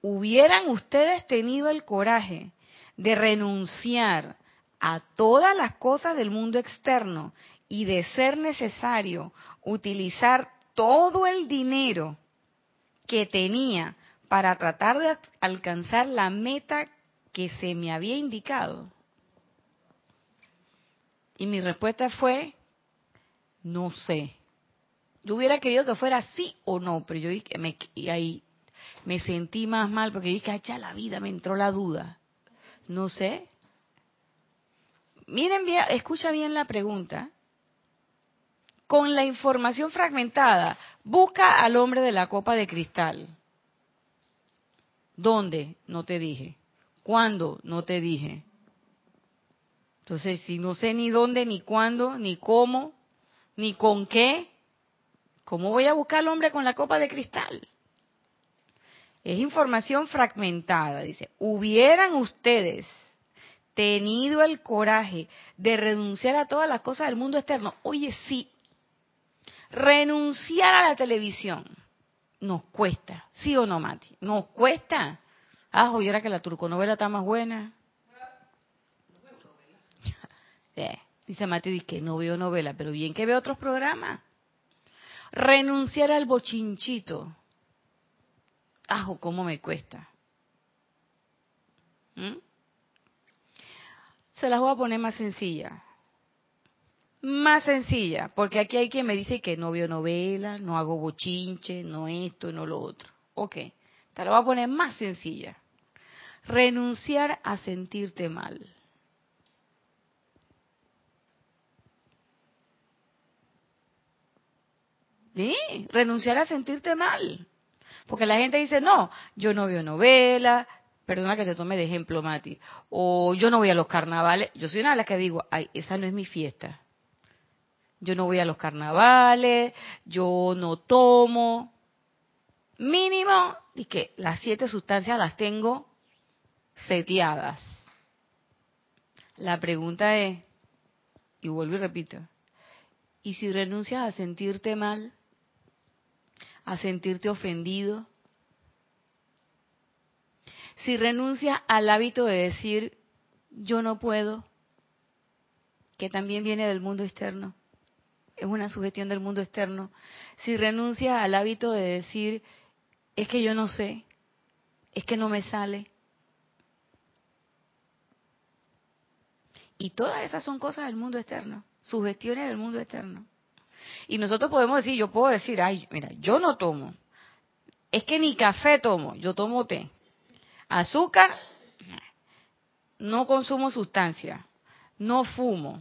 hubieran ustedes tenido el coraje de renunciar a todas las cosas del mundo externo y de ser necesario utilizar todo el dinero que tenía para tratar de alcanzar la meta que se me había indicado? Y mi respuesta fue, no sé. Yo hubiera querido que fuera sí o no, pero yo me, ahí me sentí más mal porque dije, ya la vida me entró la duda. No sé. Miren bien, escucha bien la pregunta. Con la información fragmentada, busca al hombre de la copa de cristal. ¿Dónde? No te dije. ¿Cuándo? No te dije. Entonces, si no sé ni dónde, ni cuándo, ni cómo, ni con qué, ¿cómo voy a buscar al hombre con la copa de cristal? Es información fragmentada, dice. Hubieran ustedes tenido el coraje de renunciar a todas las cosas del mundo externo. Oye, sí, renunciar a la televisión nos cuesta, ¿sí o no, Mati? Nos cuesta. Ah, oyera que la turconovela está más buena. dice Mati, dice que no veo novela, pero bien que veo otros programas. Renunciar al bochinchito ajo, cómo me cuesta. ¿Mm? Se las voy a poner más sencilla. Más sencilla, porque aquí hay quien me dice que no veo novela, no hago bochinche, no esto, no lo otro. Ok, te la voy a poner más sencilla. Renunciar a sentirte mal. ¿Sí? Renunciar a sentirte mal. Porque la gente dice, no, yo no veo novela, perdona que te tome de ejemplo, Mati, o yo no voy a los carnavales. Yo soy una de las que digo, ay, esa no es mi fiesta. Yo no voy a los carnavales, yo no tomo. Mínimo, y que las siete sustancias las tengo seteadas. La pregunta es, y vuelvo y repito, ¿y si renuncias a sentirte mal? a sentirte ofendido? Si renuncias al hábito de decir, yo no puedo, que también viene del mundo externo, es una sugestión del mundo externo, si renuncias al hábito de decir, es que yo no sé, es que no me sale. Y todas esas son cosas del mundo externo, sugestiones del mundo externo. Y nosotros podemos decir, yo puedo decir, ay, mira, yo no tomo. Es que ni café tomo, yo tomo té. Azúcar, no consumo sustancia, no fumo.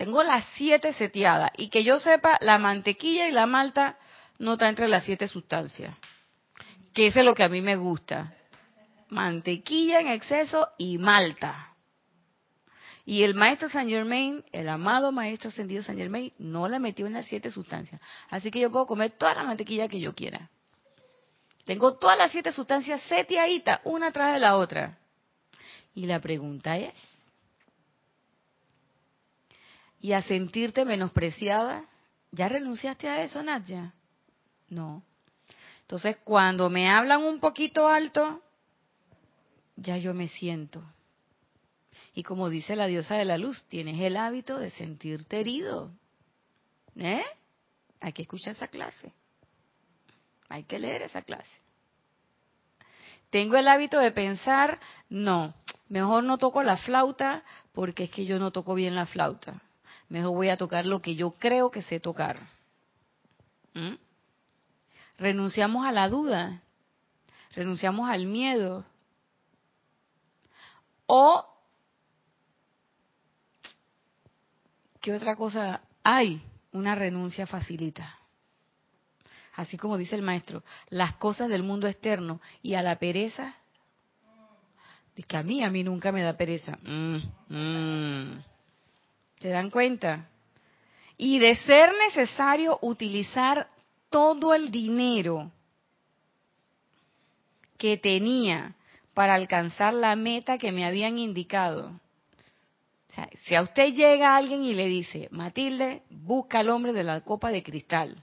Tengo las siete seteadas. Y que yo sepa, la mantequilla y la malta no está entre las siete sustancias. Que eso es lo que a mí me gusta. Mantequilla en exceso y malta. Y el maestro Saint Germain, el amado maestro ascendido Saint Germain, no la metió en las siete sustancias. Así que yo puedo comer toda la mantequilla que yo quiera. Tengo todas las siete sustancias seteaditas, una tras de la otra. Y la pregunta es, ¿y a sentirte menospreciada? ¿Ya renunciaste a eso, Nadia? No. Entonces, cuando me hablan un poquito alto, ya yo me siento. Y como dice la diosa de la luz, tienes el hábito de sentirte herido. ¿Eh? Hay que escuchar esa clase. Hay que leer esa clase. Tengo el hábito de pensar, no, mejor no toco la flauta porque es que yo no toco bien la flauta. Mejor voy a tocar lo que yo creo que sé tocar. ¿Mm? Renunciamos a la duda, renunciamos al miedo. O ¿Qué otra cosa hay? Una renuncia facilita. Así como dice el maestro, las cosas del mundo externo y a la pereza, es que a mí, a mí nunca me da pereza. Mm, mm. ¿Se dan cuenta? Y de ser necesario utilizar todo el dinero que tenía para alcanzar la meta que me habían indicado, si a usted llega alguien y le dice, Matilde, busca al hombre de la copa de cristal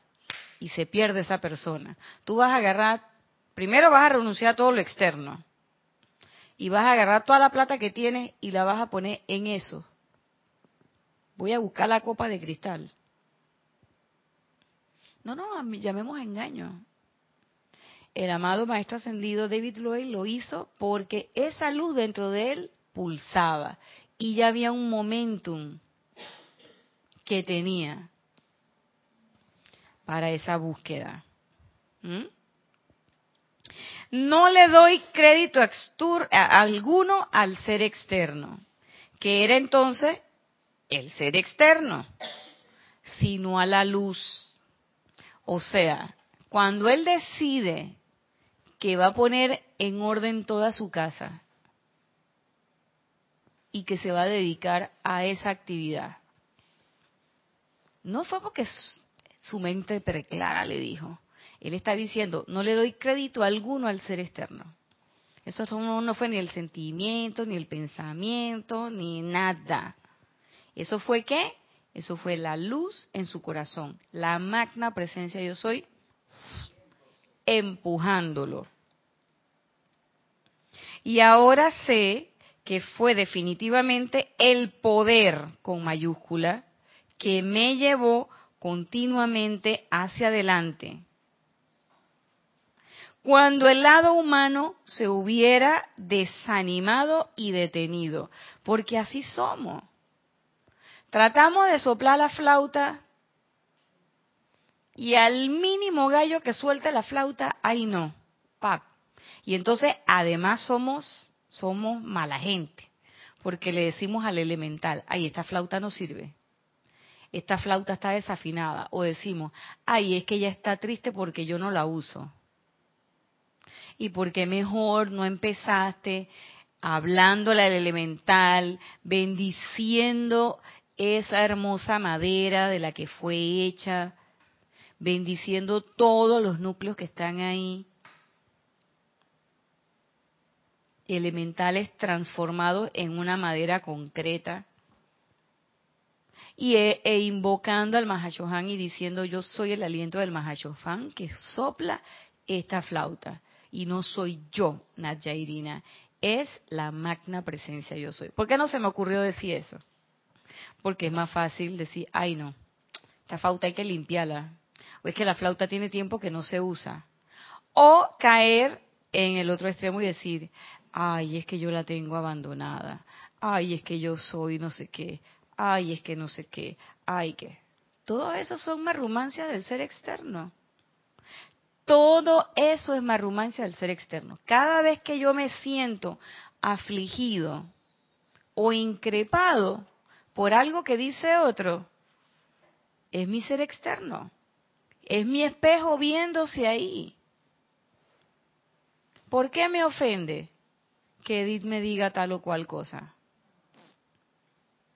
y se pierde esa persona, tú vas a agarrar, primero vas a renunciar a todo lo externo y vas a agarrar toda la plata que tienes y la vas a poner en eso. Voy a buscar la copa de cristal. No, no, llamemos engaño. El amado Maestro Ascendido David Lloyd lo hizo porque esa luz dentro de él pulsaba y ya había un momentum que tenía para esa búsqueda. ¿Mm? No le doy crédito alguno al ser externo, que era entonces el ser externo, sino a la luz. O sea, cuando él decide que va a poner en orden toda su casa, y que se va a dedicar a esa actividad. No fue porque su mente preclara le dijo. Él está diciendo, no le doy crédito alguno al ser externo. Eso no fue ni el sentimiento, ni el pensamiento, ni nada. ¿Eso fue qué? Eso fue la luz en su corazón, la magna presencia yo soy, empujándolo. Y ahora sé que fue definitivamente el poder con mayúscula que me llevó continuamente hacia adelante. cuando el lado humano se hubiera desanimado y detenido, porque así somos. Tratamos de soplar la flauta y al mínimo gallo que suelte la flauta, ahí no, pap. Y entonces además somos somos mala gente, porque le decimos al elemental, ay, esta flauta no sirve. Esta flauta está desafinada. O decimos, ay, es que ella está triste porque yo no la uso y por qué mejor no empezaste hablándole al elemental, bendiciendo esa hermosa madera de la que fue hecha, bendiciendo todos los núcleos que están ahí, elementales transformados en una madera concreta, y e, e invocando al Mahashohan y diciendo yo soy el aliento del Mahashohan que sopla esta flauta y no soy yo, Nadia Irina, es la magna presencia yo soy. ¿Por qué no se me ocurrió decir eso? Porque es más fácil decir, ay no, esta flauta hay que limpiarla, o es que la flauta tiene tiempo que no se usa. O caer en el otro extremo y decir, ay, es que yo la tengo abandonada, ay, es que yo soy no sé qué, ay, es que no sé qué, ay, que. Todo eso son marrumancias del ser externo. Todo eso es marrumancia del ser externo. Cada vez que yo me siento afligido o increpado por algo que dice otro, es mi ser externo. Es mi espejo viéndose ahí. ¿Por qué me ofende que Edith me diga tal o cual cosa?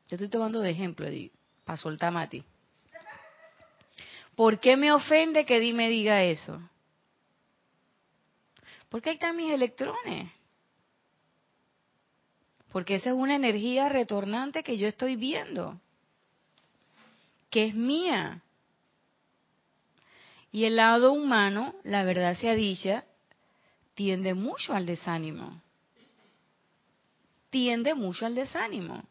Yo estoy tomando de ejemplo, Edith, para soltar Mati. ¿Por qué me ofende que Edith me diga eso? ¿Por qué ahí están mis electrones? Porque esa es una energía retornante que yo estoy viendo, que es mía. Y el lado humano, la verdad sea dicha, tiende mucho al desánimo. Tiende mucho al desánimo.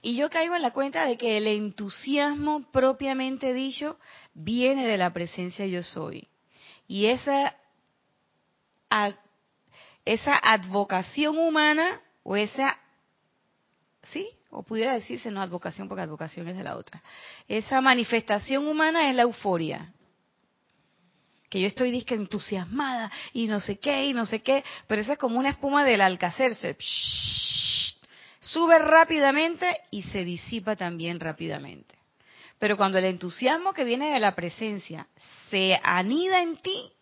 Y yo caigo en la cuenta de que el entusiasmo propiamente dicho viene de la presencia yo soy. Y esa esa advocación humana o esa, sí, o pudiera decirse no advocación porque advocación es de la otra, esa manifestación humana es la euforia. Que yo estoy disque entusiasmada y no sé qué y no sé qué, pero esa es como una espuma del alcacerse. Sube rápidamente y se disipa también rápidamente. Pero cuando el entusiasmo que viene de la presencia se anida en ti,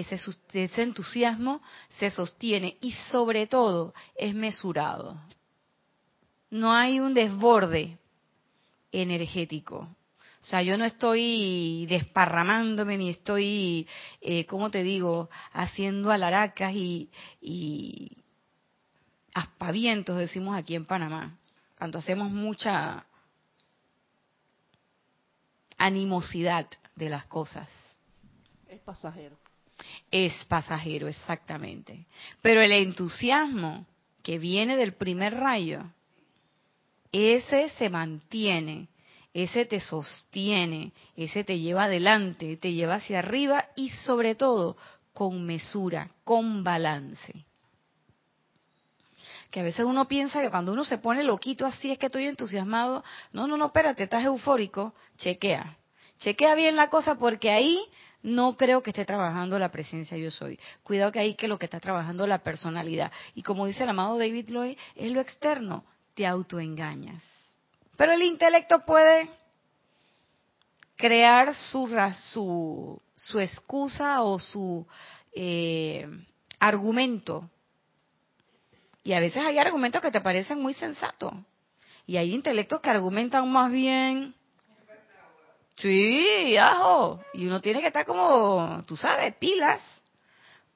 ese, entusiasmo se sostiene y sobre todo es mesurado. No hay un desborde energético. O sea, yo no estoy desparramándome ni estoy, eh, ¿cómo te digo?, haciendo alaracas y, y aspavientos, decimos aquí en Panamá, cuando hacemos mucha animosidad de las cosas. Es pasajero es pasajero, exactamente. Pero el entusiasmo que viene del primer rayo, ese se mantiene, ese te sostiene, ese te lleva adelante, te lleva hacia arriba y sobre todo con mesura, con balance. Que a veces uno piensa que cuando uno se pone loquito así es que estoy entusiasmado. No, no, no, espérate, estás eufórico. Chequea. Chequea bien la cosa porque ahí no creo que esté trabajando la presencia yo soy. Cuidado que ahí que lo que está trabajando la personalidad. Y como dice el amado David Lloyd, es lo externo, te autoengañas. Pero el intelecto puede crear su, su, su excusa o su eh, argumento. Y a veces hay argumentos que te parecen muy sensatos. Y hay intelectos que argumentan más bien Sí, ajo. Y uno tiene que estar como, tú sabes, pilas.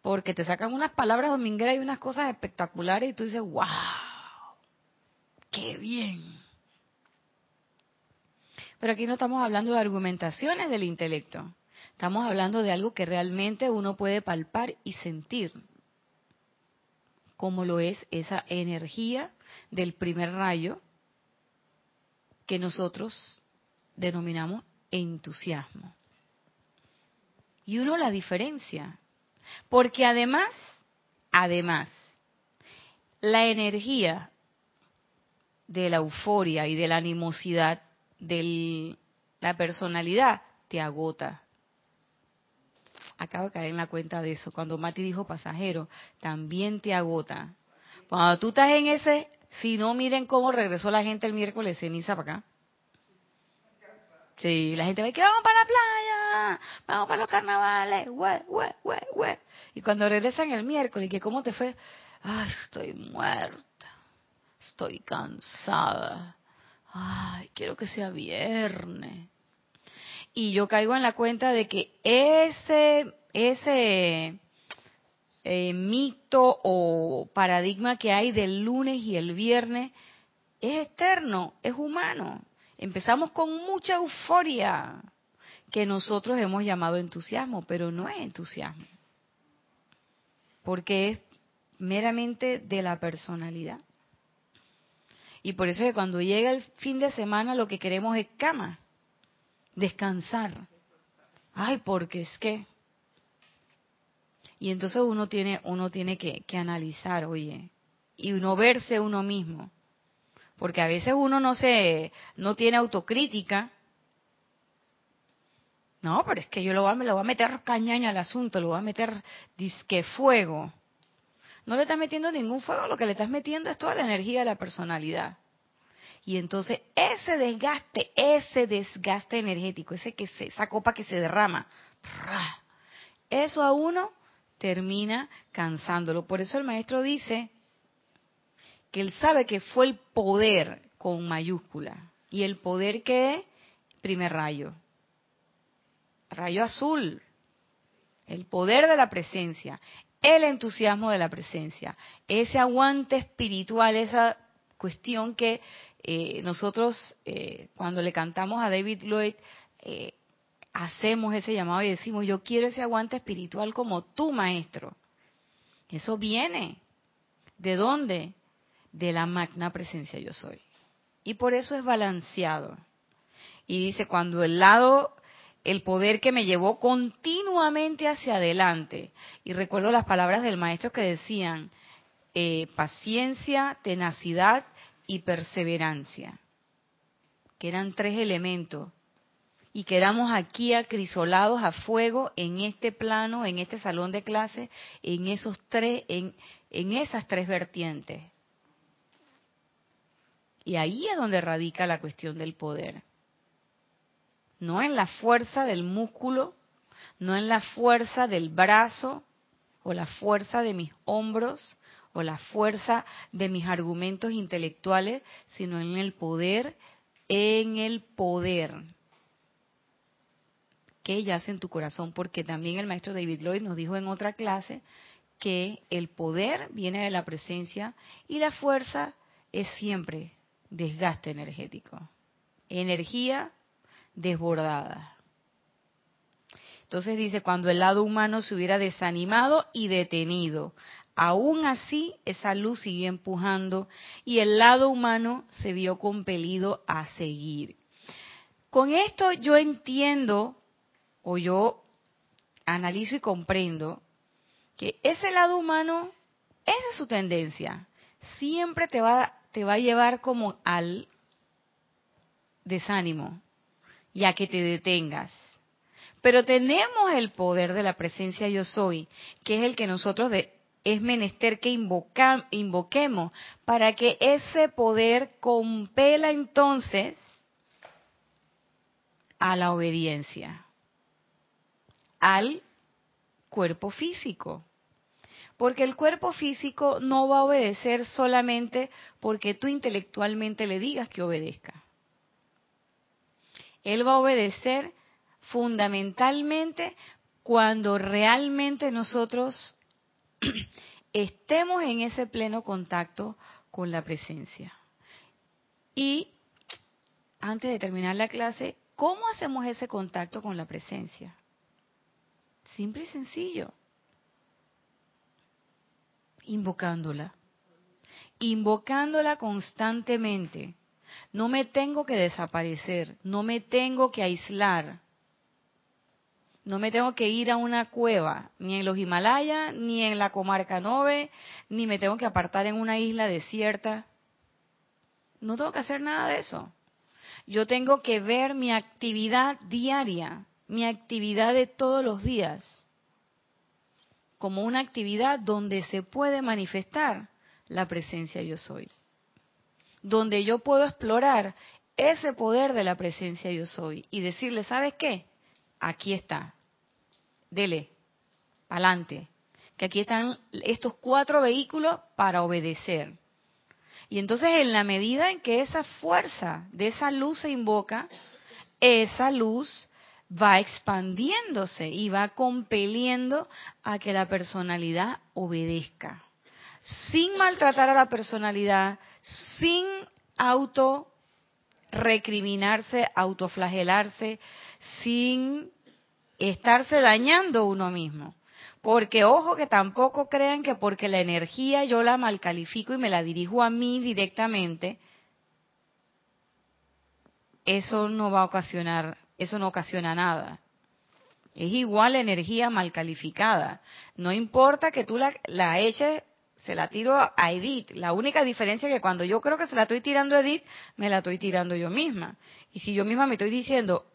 Porque te sacan unas palabras domingueras y unas cosas espectaculares y tú dices, wow, qué bien. Pero aquí no estamos hablando de argumentaciones del intelecto. Estamos hablando de algo que realmente uno puede palpar y sentir. Como lo es esa energía del primer rayo que nosotros denominamos entusiasmo. Y uno la diferencia. Porque además, además, la energía de la euforia y de la animosidad de la personalidad te agota. Acabo de caer en la cuenta de eso. Cuando Mati dijo pasajero, también te agota. Cuando tú estás en ese, si no, miren cómo regresó la gente el miércoles ceniza para acá. Sí, la gente ve que vamos para la playa, vamos para los carnavales, Y cuando regresan el miércoles, que cómo te fue, ay, estoy muerta, estoy cansada, ay, quiero que sea viernes. Y yo caigo en la cuenta de que ese, ese eh, mito o paradigma que hay del lunes y el viernes es externo, es humano. Empezamos con mucha euforia que nosotros hemos llamado entusiasmo, pero no es entusiasmo, porque es meramente de la personalidad. Y por eso que cuando llega el fin de semana lo que queremos es cama, descansar. Ay, porque es que. Y entonces uno tiene, uno tiene que, que analizar, oye, y uno verse uno mismo. Porque a veces uno no se, no tiene autocrítica. No, pero es que yo lo voy, a, lo voy a meter cañaña al asunto, lo voy a meter disque fuego. No le estás metiendo ningún fuego, lo que le estás metiendo es toda la energía de la personalidad. Y entonces ese desgaste, ese desgaste energético, ese que se, esa copa que se derrama, eso a uno termina cansándolo. Por eso el maestro dice que él sabe que fue el poder con mayúscula. Y el poder que primer rayo. Rayo azul. El poder de la presencia el entusiasmo de la presencia, ese aguante espiritual, esa cuestión que eh, nosotros eh, cuando le cantamos a David Lloyd eh, hacemos ese llamado y decimos, yo quiero ese aguante espiritual como tu maestro. Eso viene. ¿De dónde? De la magna presencia yo soy. Y por eso es balanceado. Y dice, cuando el lado el poder que me llevó continuamente hacia adelante. Y recuerdo las palabras del maestro que decían, eh, paciencia, tenacidad y perseverancia, que eran tres elementos, y quedamos aquí acrisolados a fuego en este plano, en este salón de clase, en esos tres, en, en esas tres vertientes. Y ahí es donde radica la cuestión del poder. No en la fuerza del músculo, no en la fuerza del brazo o la fuerza de mis hombros o la fuerza de mis argumentos intelectuales, sino en el poder, en el poder que yace en tu corazón, porque también el maestro David Lloyd nos dijo en otra clase que el poder viene de la presencia y la fuerza es siempre desgaste energético. Energía desbordada. Entonces dice, cuando el lado humano se hubiera desanimado y detenido, aún así esa luz siguió empujando y el lado humano se vio compelido a seguir. Con esto yo entiendo o yo analizo y comprendo que ese lado humano, esa es su tendencia, siempre te va, te va a llevar como al desánimo, y a que te detengas. Pero tenemos el poder de la presencia yo soy, que es el que nosotros es menester que invoquemos para que ese poder compela entonces a la obediencia, al cuerpo físico. Porque el cuerpo físico no va a obedecer solamente porque tú intelectualmente le digas que obedezca. Él va a obedecer fundamentalmente cuando realmente nosotros estemos en ese pleno contacto con la presencia. Y antes de terminar la clase, ¿cómo hacemos ese contacto con la presencia? Simple y sencillo. Invocándola. Invocándola constantemente. No me tengo que desaparecer, no me tengo que aislar. No me tengo que ir a una cueva, ni en los Himalayas, ni en la comarca Nove, ni me tengo que apartar en una isla desierta. No tengo que hacer nada de eso. Yo tengo que ver mi actividad diaria, mi actividad de todos los días, como una actividad donde se puede manifestar la presencia yo soy. Donde yo puedo explorar ese poder de la presencia yo soy y decirle, ¿sabes qué? Aquí está. Dele, adelante. Que aquí están estos cuatro vehículos para obedecer. Y entonces en la medida en que esa fuerza de esa luz se invoca, esa luz va expandiéndose y va compeliendo a que la personalidad obedezca. Sin maltratar a la personalidad, sin auto recriminarse, autoflagelarse, sin estarse dañando uno mismo. Porque ojo que tampoco crean que porque la energía yo la malcalifico y me la dirijo a mí directamente, eso no va a ocasionar, eso no ocasiona nada. Es igual energía mal calificada. No importa que tú la, la eches, se la tiro a Edith. La única diferencia es que cuando yo creo que se la estoy tirando a Edith, me la estoy tirando yo misma. Y si yo misma me estoy diciendo,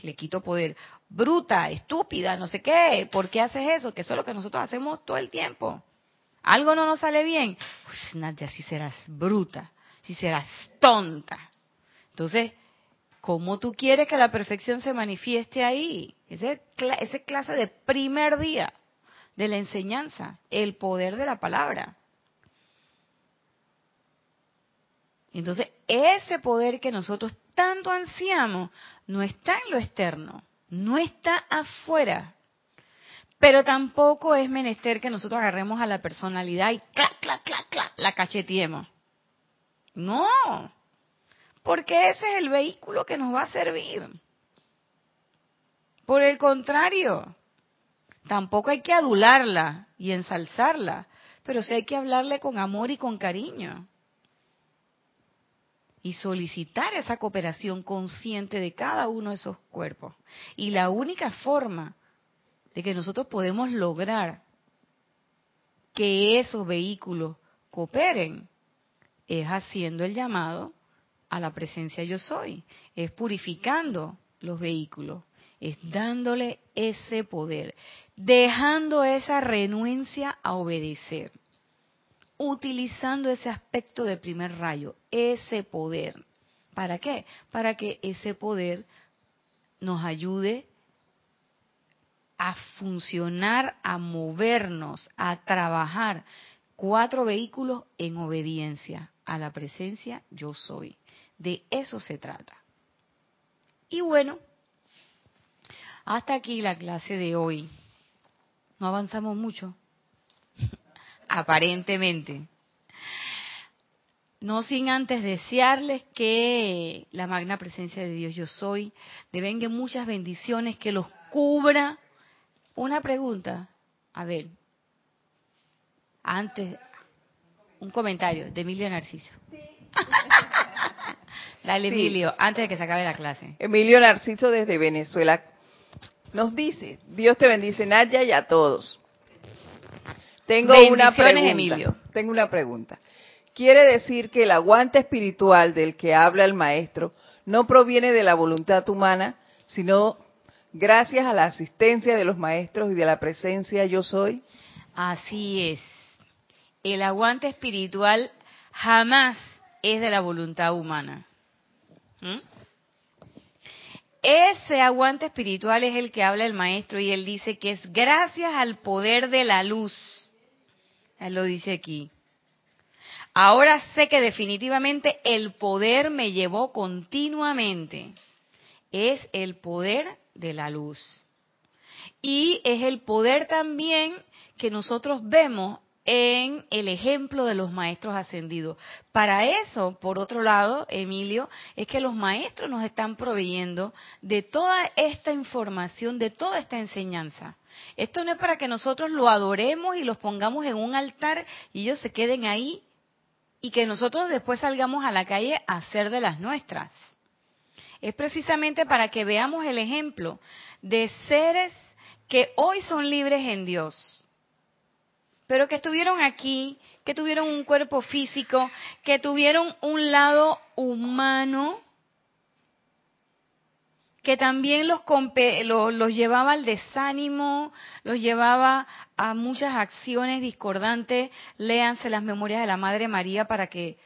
le quito poder, bruta, estúpida, no sé qué, ¿por qué haces eso? Que eso es lo que nosotros hacemos todo el tiempo. Algo no nos sale bien, pues Nadia, si serás bruta, si serás tonta. Entonces, ¿cómo tú quieres que la perfección se manifieste ahí? Ese, clase de primer día de la enseñanza, el poder de la palabra. Entonces, ese poder que nosotros tanto ansiamos no está en lo externo, no está afuera. Pero tampoco es menester que nosotros agarremos a la personalidad y clac, clac, clac, clac, la cacheteemos. No, porque ese es el vehículo que nos va a servir. Por el contrario, tampoco hay que adularla y ensalzarla, pero sí hay que hablarle con amor y con cariño y solicitar esa cooperación consciente de cada uno de esos cuerpos. Y la única forma de que nosotros podemos lograr que esos vehículos cooperen es haciendo el llamado a la presencia yo soy, es purificando los vehículos, es dándole ese poder, dejando esa renuencia a obedecer utilizando ese aspecto de primer rayo, ese poder. ¿Para qué? Para que ese poder nos ayude a funcionar, a movernos, a trabajar cuatro vehículos en obediencia a la presencia yo soy. De eso se trata. Y bueno, hasta aquí la clase de hoy. No avanzamos mucho aparentemente. No sin antes desearles que la magna presencia de Dios yo soy devenga muchas bendiciones, que los cubra. Una pregunta, a ver, antes, un comentario de Emilio Narciso. Dale, Emilio, antes de que se acabe la clase. Emilio Narciso desde Venezuela nos dice, Dios te bendice, Nadia, y a todos. Tengo una pregunta. Emilio. Tengo una pregunta. ¿Quiere decir que el aguante espiritual del que habla el maestro no proviene de la voluntad humana, sino gracias a la asistencia de los maestros y de la presencia yo soy? Así es. El aguante espiritual jamás es de la voluntad humana. ¿Mm? Ese aguante espiritual es el que habla el maestro y él dice que es gracias al poder de la luz él lo dice aquí. Ahora sé que definitivamente el poder me llevó continuamente. Es el poder de la luz. Y es el poder también que nosotros vemos en el ejemplo de los maestros ascendidos. Para eso, por otro lado, Emilio, es que los maestros nos están proveyendo de toda esta información, de toda esta enseñanza. Esto no es para que nosotros lo adoremos y los pongamos en un altar y ellos se queden ahí y que nosotros después salgamos a la calle a hacer de las nuestras. Es precisamente para que veamos el ejemplo de seres que hoy son libres en Dios, pero que estuvieron aquí, que tuvieron un cuerpo físico, que tuvieron un lado humano, que también los, los, llevaba al desánimo, los llevaba a muchas acciones discordantes. Léanse las memorias de la Madre María para que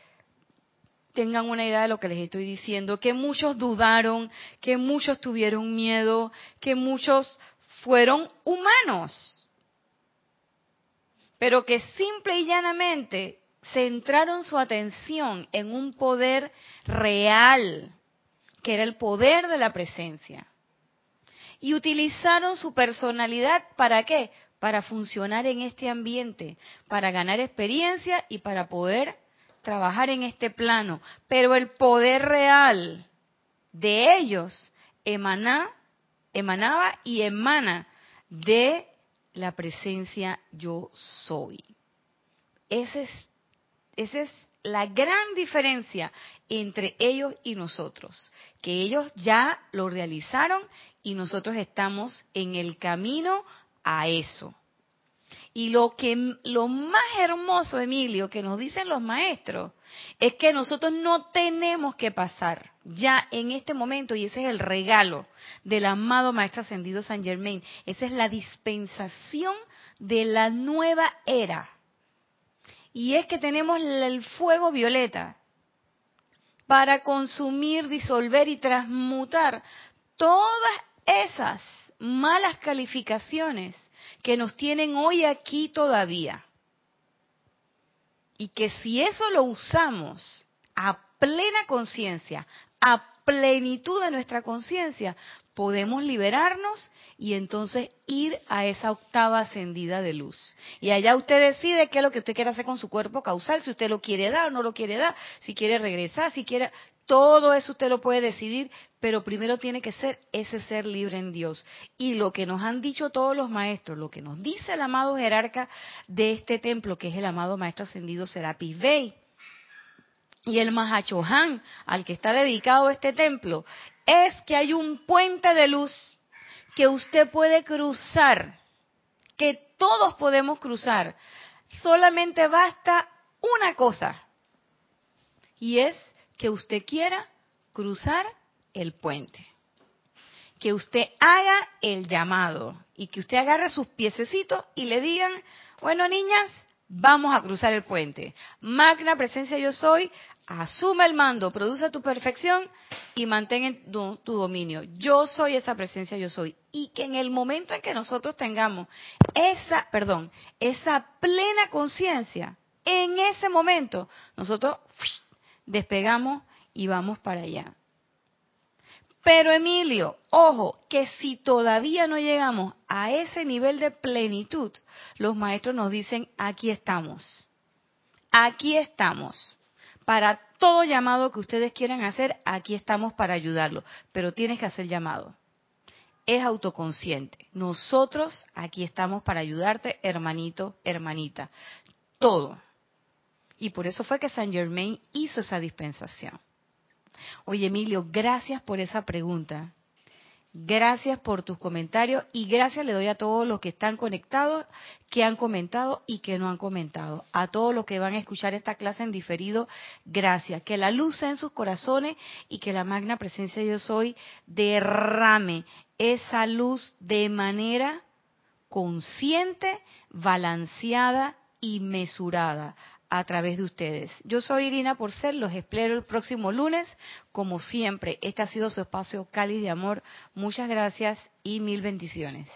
tengan una idea de lo que les estoy diciendo, que muchos dudaron, que muchos tuvieron miedo, que muchos fueron humanos, pero que simple y llanamente centraron su atención en un poder real, que era el poder de la presencia. Y utilizaron su personalidad para qué? Para funcionar en este ambiente, para ganar experiencia y para poder trabajar en este plano. Pero el poder real de ellos emanaba y emana de la presencia yo soy. Esa es, la gran diferencia entre ellos y nosotros, que ellos ya lo realizaron y nosotros estamos en el camino a eso. Y lo que lo más hermoso, Emilio, que nos dicen los maestros, es que nosotros no tenemos que pasar ya en este momento, y ese es el regalo del amado Maestro Ascendido San Germain, esa es la dispensación de la nueva era. Y es que tenemos el fuego violeta para consumir, disolver y transmutar todas esas malas calificaciones que nos tienen hoy aquí todavía. Y que si eso lo usamos a plena conciencia, a plenitud de nuestra conciencia, podemos liberarnos y entonces ir a esa octava ascendida de luz. Y allá usted decide qué es lo que usted quiere hacer con su cuerpo causal, si usted lo quiere dar o no lo quiere dar, si quiere regresar, si quiere... Todo eso usted lo puede decidir, pero primero tiene que ser ese ser libre en Dios. Y lo que nos han dicho todos los maestros, lo que nos dice el amado jerarca de este templo, que es el amado maestro ascendido Serapis Bey, y el Mahachohan, al que está dedicado este templo, es que hay un puente de luz que usted puede cruzar, que todos podemos cruzar. Solamente basta una cosa, y es que usted quiera cruzar el puente. Que usted haga el llamado y que usted agarre sus piececitos y le digan, bueno niñas, vamos a cruzar el puente. Magna presencia yo soy, asume el mando, produce tu perfección y mantén tu, tu, dominio. Yo soy esa presencia yo soy. Y que en el momento en que nosotros tengamos esa, perdón, esa plena conciencia, en ese momento nosotros despegamos y vamos para allá. Pero Emilio, ojo, que si todavía no llegamos a ese nivel de plenitud, los maestros nos dicen, aquí estamos, aquí estamos. Para todo llamado que ustedes quieran hacer, aquí estamos para ayudarlo. Pero tienes que hacer llamado. Es autoconsciente. Nosotros aquí estamos para ayudarte, hermanito, hermanita. Todo. Y por eso fue que Saint Germain hizo esa dispensación. Oye, Emilio, gracias por esa pregunta. Gracias por tus comentarios y gracias le doy a todos los que están conectados, que han comentado y que no han comentado. A todos los que van a escuchar esta clase en diferido, gracias. Que la luz sea en sus corazones y que la magna presencia de Dios hoy derrame esa luz de manera consciente, balanceada y mesurada a través de ustedes. Yo soy Irina Porcel, los espero el próximo lunes. Como siempre, este ha sido su espacio cáliz de amor. Muchas gracias y mil bendiciones.